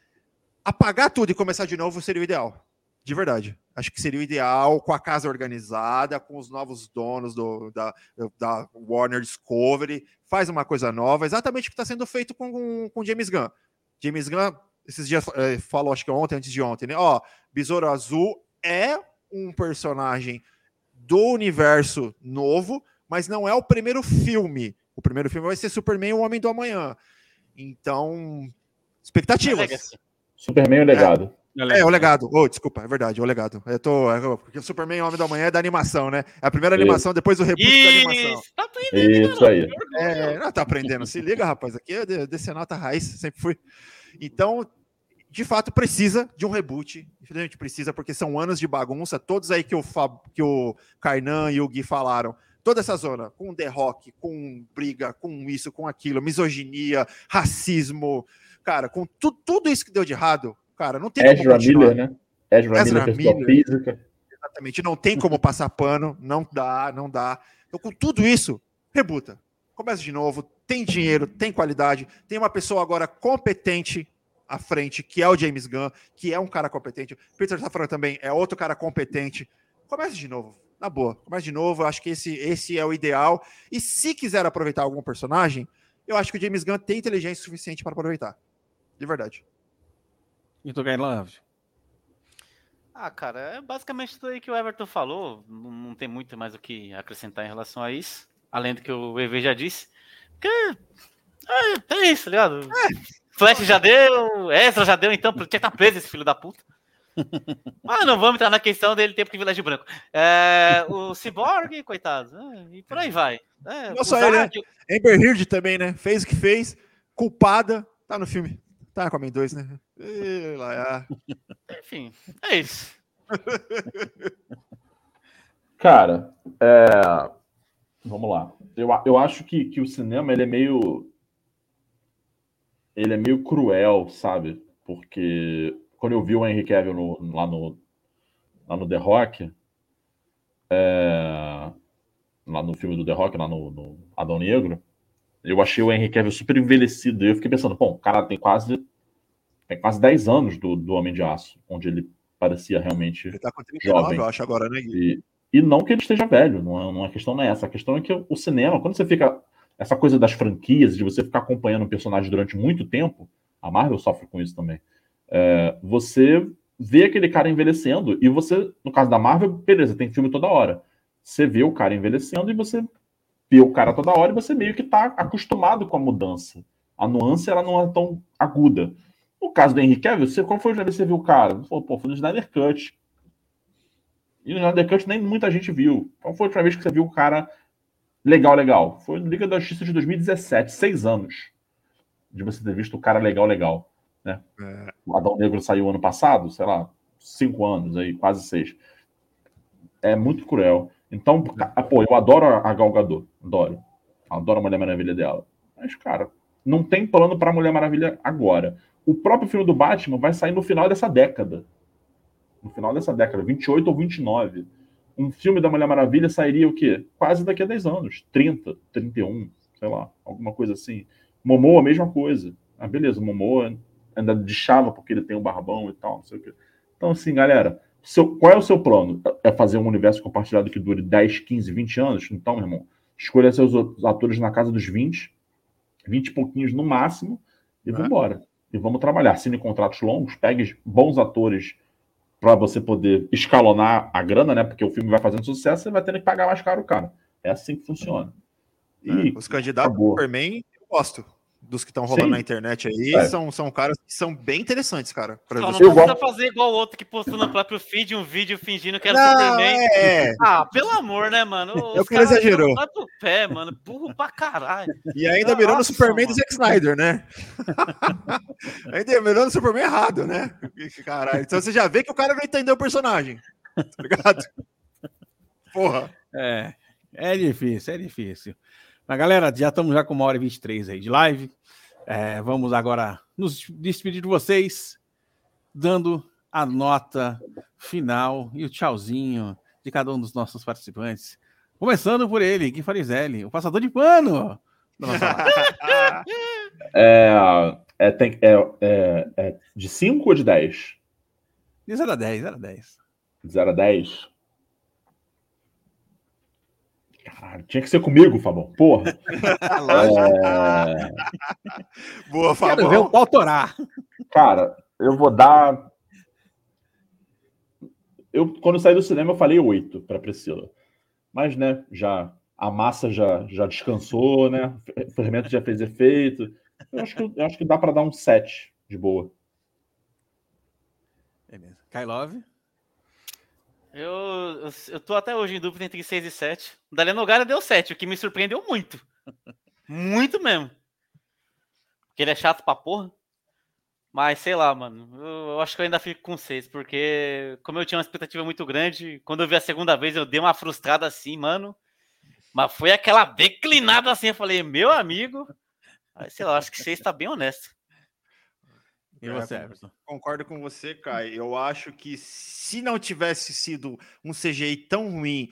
apagar tudo e começar de novo seria o ideal. De verdade. Acho que seria o ideal com a casa organizada, com os novos donos do, da, da Warner Discovery. Faz uma coisa nova, exatamente o que está sendo feito com, com James Gunn. James Gunn, esses dias, eh, falou, acho que ontem, antes de ontem, né? Ó, Besouro Azul é um personagem do universo novo, mas não é o primeiro filme. O primeiro filme vai ser Superman e o Homem do Amanhã. Então, expectativas. Legacy. Superman e o legado. É, o legado. Oh, desculpa, é verdade, o legado. Eu tô, é, porque o Superman e o Homem do Amanhã é da animação, né? É a primeira Isso. animação depois do reboot da animação. Isso, tá aprendendo, Isso aí. É, não tá aprendendo. Se liga, rapaz. Aqui é de- decenalta raiz, sempre fui. Então, de fato, precisa de um reboot. Infelizmente precisa, porque são anos de bagunça. Todos aí que o, Fab, que o e o Gui falaram. Toda essa zona, com The Rock, com briga, com isso, com aquilo, misoginia, racismo, cara, com tu, tudo isso que deu de errado, cara, não tem como Ezra continuar. Miller, né? Ezra, Ezra Miller, Miller. física. Exatamente. Não tem como passar pano, não dá, não dá. Então, com tudo isso, rebuta. Começa de novo, tem dinheiro, tem qualidade, tem uma pessoa agora competente à frente, que é o James Gunn, que é um cara competente. Peter Safran também é outro cara competente. Começa de novo, na boa. Começa de novo, eu acho que esse, esse é o ideal. E se quiser aproveitar algum personagem, eu acho que o James Gunn tem inteligência suficiente para aproveitar. De verdade. E tu, Guy Love? Ah, cara, é basicamente tudo aí que o Everton falou. Não, não tem muito mais o que acrescentar em relação a isso. Além do que o EV já disse. Porque. É, é isso, tá ligado? É. Flash já deu, Ezra já deu, então, porque tá preso esse filho da puta. Mas não vamos entrar na questão dele ter privilégio branco. É, o Cyborg, coitado, é, e por aí vai. É, só ele, né? Amber Heard também, né? Fez o que fez, culpada, tá no filme. Tá com a 2, né? E, lá, Enfim, é isso. Cara, é... vamos lá. Eu, eu acho que, que o cinema ele é meio. Ele é meio cruel, sabe? Porque quando eu vi o Henry Cavill no, lá, no, lá no The Rock, é... lá no filme do The Rock, lá no, no Adão Negro, eu achei o Henry Cavill super envelhecido. E eu fiquei pensando, bom, o cara tem quase tem quase 10 anos do, do Homem de Aço, onde ele parecia realmente ele tá com 39, jovem. eu acho, agora, né? E, e não que ele esteja velho, não é, não é, questão não é essa. A questão é que o cinema, quando você fica... Essa coisa das franquias, de você ficar acompanhando um personagem durante muito tempo, a Marvel sofre com isso também. É, você vê aquele cara envelhecendo e você, no caso da Marvel, beleza, tem filme toda hora. Você vê o cara envelhecendo e você vê o cara toda hora e você meio que está acostumado com a mudança. A nuance ela não é tão aguda. No caso do Henrique Cavill, você, qual foi o dia que você viu o cara? Falou, pô, foi no Snyder Cut. E no Snyder Cut nem muita gente viu. Qual foi a última vez que você viu o cara legal, legal? Foi no Liga da Justiça de 2017, seis anos de você ter visto o cara legal, legal. Né? É. O Adão Negro saiu ano passado, sei lá, cinco anos aí, quase seis. É muito cruel. Então, pô, eu adoro a Gal Gadot, adoro. Adoro a Mulher Maravilha dela. Mas, cara, não tem plano para Mulher Maravilha agora. O próprio filme do Batman vai sair no final dessa década. No final dessa década, 28 ou 29. Um filme da Mulher Maravilha sairia o quê? Quase daqui a 10 anos. 30, 31, sei lá, alguma coisa assim. Momoa, a mesma coisa. Ah, beleza, Momoa ainda de chava porque ele tem um barbão e tal, não sei o quê. Então, assim, galera, seu, qual é o seu plano? É fazer um universo compartilhado que dure 10, 15, 20 anos? Então, meu irmão, escolha seus atores na casa dos 20, 20 e pouquinhos no máximo, e é. vambora. E vamos trabalhar. Assine contratos longos, pegue bons atores para você poder escalonar a grana, né? Porque o filme vai fazendo sucesso, você vai tendo que pagar mais caro, cara. É assim que funciona. E é, os candidatos do Superman, eu gosto dos que estão rolando Sim. na internet aí é. são, são caras que são bem interessantes, cara. Só não precisa fazer igual o outro que postou no próprio feed um vídeo fingindo que era não, Superman. É. Ah, pelo amor, né, mano? É o que ele exagerou. pro pé, mano. Burro pra caralho. E ainda mirando o Superman mano. do Zack Snyder, né? ainda mirando o Superman errado, né? Caralho. Então você já vê que o cara não entendeu o personagem. Tá ligado? Porra. É. É difícil, é difícil. Mas, galera, já estamos já com uma hora e 23 aí de live. É, vamos agora nos despedir de vocês, dando a nota final e o tchauzinho de cada um dos nossos participantes. Começando por ele, Gui Farizelli, o passador de pano. é, é, tem, é, é, é, de 5 ou de 10? De 0 a 10, 0 a 10. De 0 a 10? Caralho, tinha que ser comigo, Fabão. Porra. é... Boa, Fabão. Quero ver o pau torar. Cara, eu vou dar. Eu, quando eu saí do cinema, eu falei oito para Priscila. Mas, né, já a massa já, já descansou, né? O fermento já fez efeito. Eu acho que, eu acho que dá para dar um sete de boa. Beleza. Kailov? Eu, eu, tô até hoje em dúvida entre 6 e 7. O Dalian Nogara deu 7, o que me surpreendeu muito. muito mesmo. Porque ele é chato pra porra. Mas sei lá, mano. Eu, eu acho que eu ainda fico com 6, porque como eu tinha uma expectativa muito grande, quando eu vi a segunda vez eu dei uma frustrada assim, mano. Mas foi aquela declinada assim, eu falei, meu amigo. Aí, sei lá, acho que 6 tá bem honesto. E você, Everton? Concordo com você, Kai. Eu acho que se não tivesse sido um CGI tão ruim,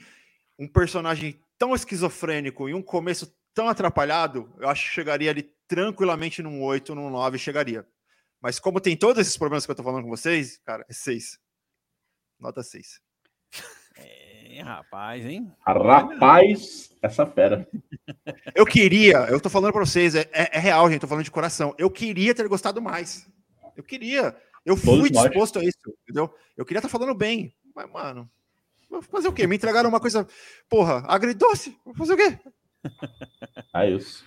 um personagem tão esquizofrênico e um começo tão atrapalhado, eu acho que chegaria ali tranquilamente num 8, num 9, chegaria. Mas como tem todos esses problemas que eu tô falando com vocês, cara, é 6. Nota 6. É, rapaz, hein? Rapaz, essa fera. Eu queria, eu tô falando pra vocês, é, é, é real, gente, tô falando de coração. Eu queria ter gostado mais. Eu queria. Eu Todos fui nós. disposto a isso, entendeu? Eu queria estar falando bem. Mas, mano, vou fazer o quê? Me entregaram uma coisa, porra, agridoce. Vou fazer o quê? É isso.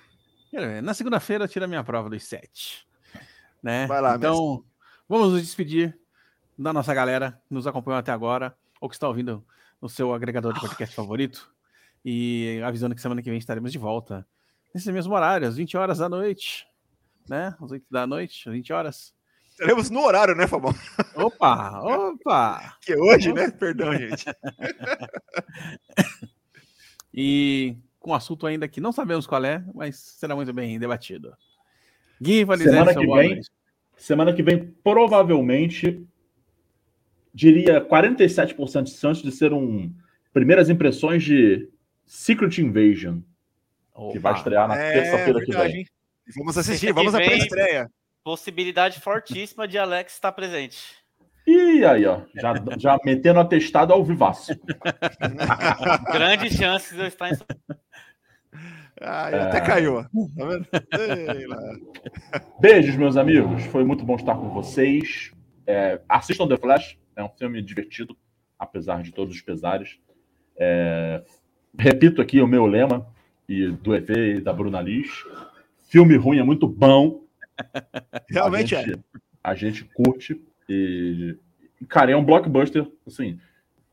Na segunda-feira, tira a minha prova dos sete. Né? Vai lá, Então, vamos nos despedir da nossa galera que nos acompanhou até agora, ou que está ouvindo no seu agregador de podcast favorito. E avisando que semana que vem estaremos de volta. Nesse mesmo horário, às 20 horas da noite. Né? Às 8 da noite, às 20 horas. Teremos no horário, né, Fabão? Opa! Opa! Que é hoje, né? Perdão, gente. E com um assunto ainda que não sabemos qual é, mas será muito bem debatido. Gui, Valizete, Semana seu que vem, noite. semana que vem, provavelmente, diria 47% de chance de ser um primeiras impressões de Secret Invasion, que vai Opa. estrear na É, terça-feira que vem. Vamos assistir, vamos à pré-estreia. Possibilidade fortíssima de Alex estar presente. E aí, ó, já, já metendo atestado ao vivaço. Grandes chances de eu estar em Ah, até caiu. ó. Tá vendo? Beijos, meus amigos. Foi muito bom estar com vocês. É, assistam The Flash, é um filme divertido, apesar de todos os pesares. É, repito aqui o meu lema, e do EV e da Bruna Liz. Filme ruim é muito bom. Realmente a é. gente, A gente curte. E, cara, é um blockbuster, assim,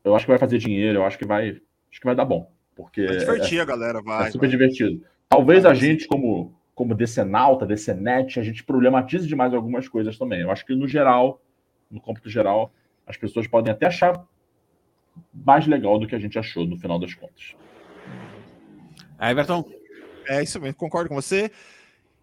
eu acho que vai fazer dinheiro, eu acho que vai, acho que vai dar bom. Porque Vai é, divertir a galera, é vai. super vai. divertido. Talvez Vai, a gente, como, como decenalta, decenete, a gente problematize demais algumas coisas também. Eu acho que, no geral, no cômputo geral, as pessoas podem até achar mais legal do que a gente achou no final das contas. Everton, É isso mesmo, concordo com você.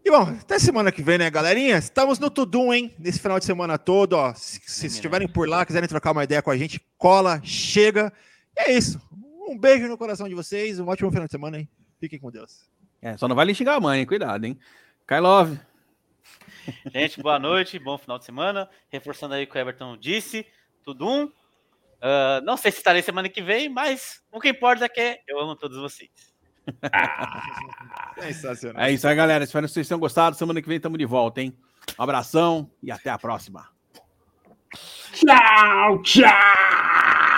E bom, até semana que vem, né, galerinha? Estamos no Tudum, hein? Nesse final de semana todo, ó. Se, se estiverem por lá, quiserem trocar uma ideia com a gente, cola, chega. E é isso. Um beijo no coração de vocês, um ótimo final de semana, hein? Fiquem com Deus. é, só não vale xingar a mãe, cuidado, hein? Kailov, Gente, boa noite, bom final de semana. Reforçando aí o que o Everton disse, tudo um. Ah, não sei se estarei semana que vem, mas o que importa é que eu amo todos vocês. Sensacional. é isso aí, galera. Espero que vocês tenham gostado. Semana que vem estamos de volta, hein? Um abração e até a próxima. Tchau, tchau!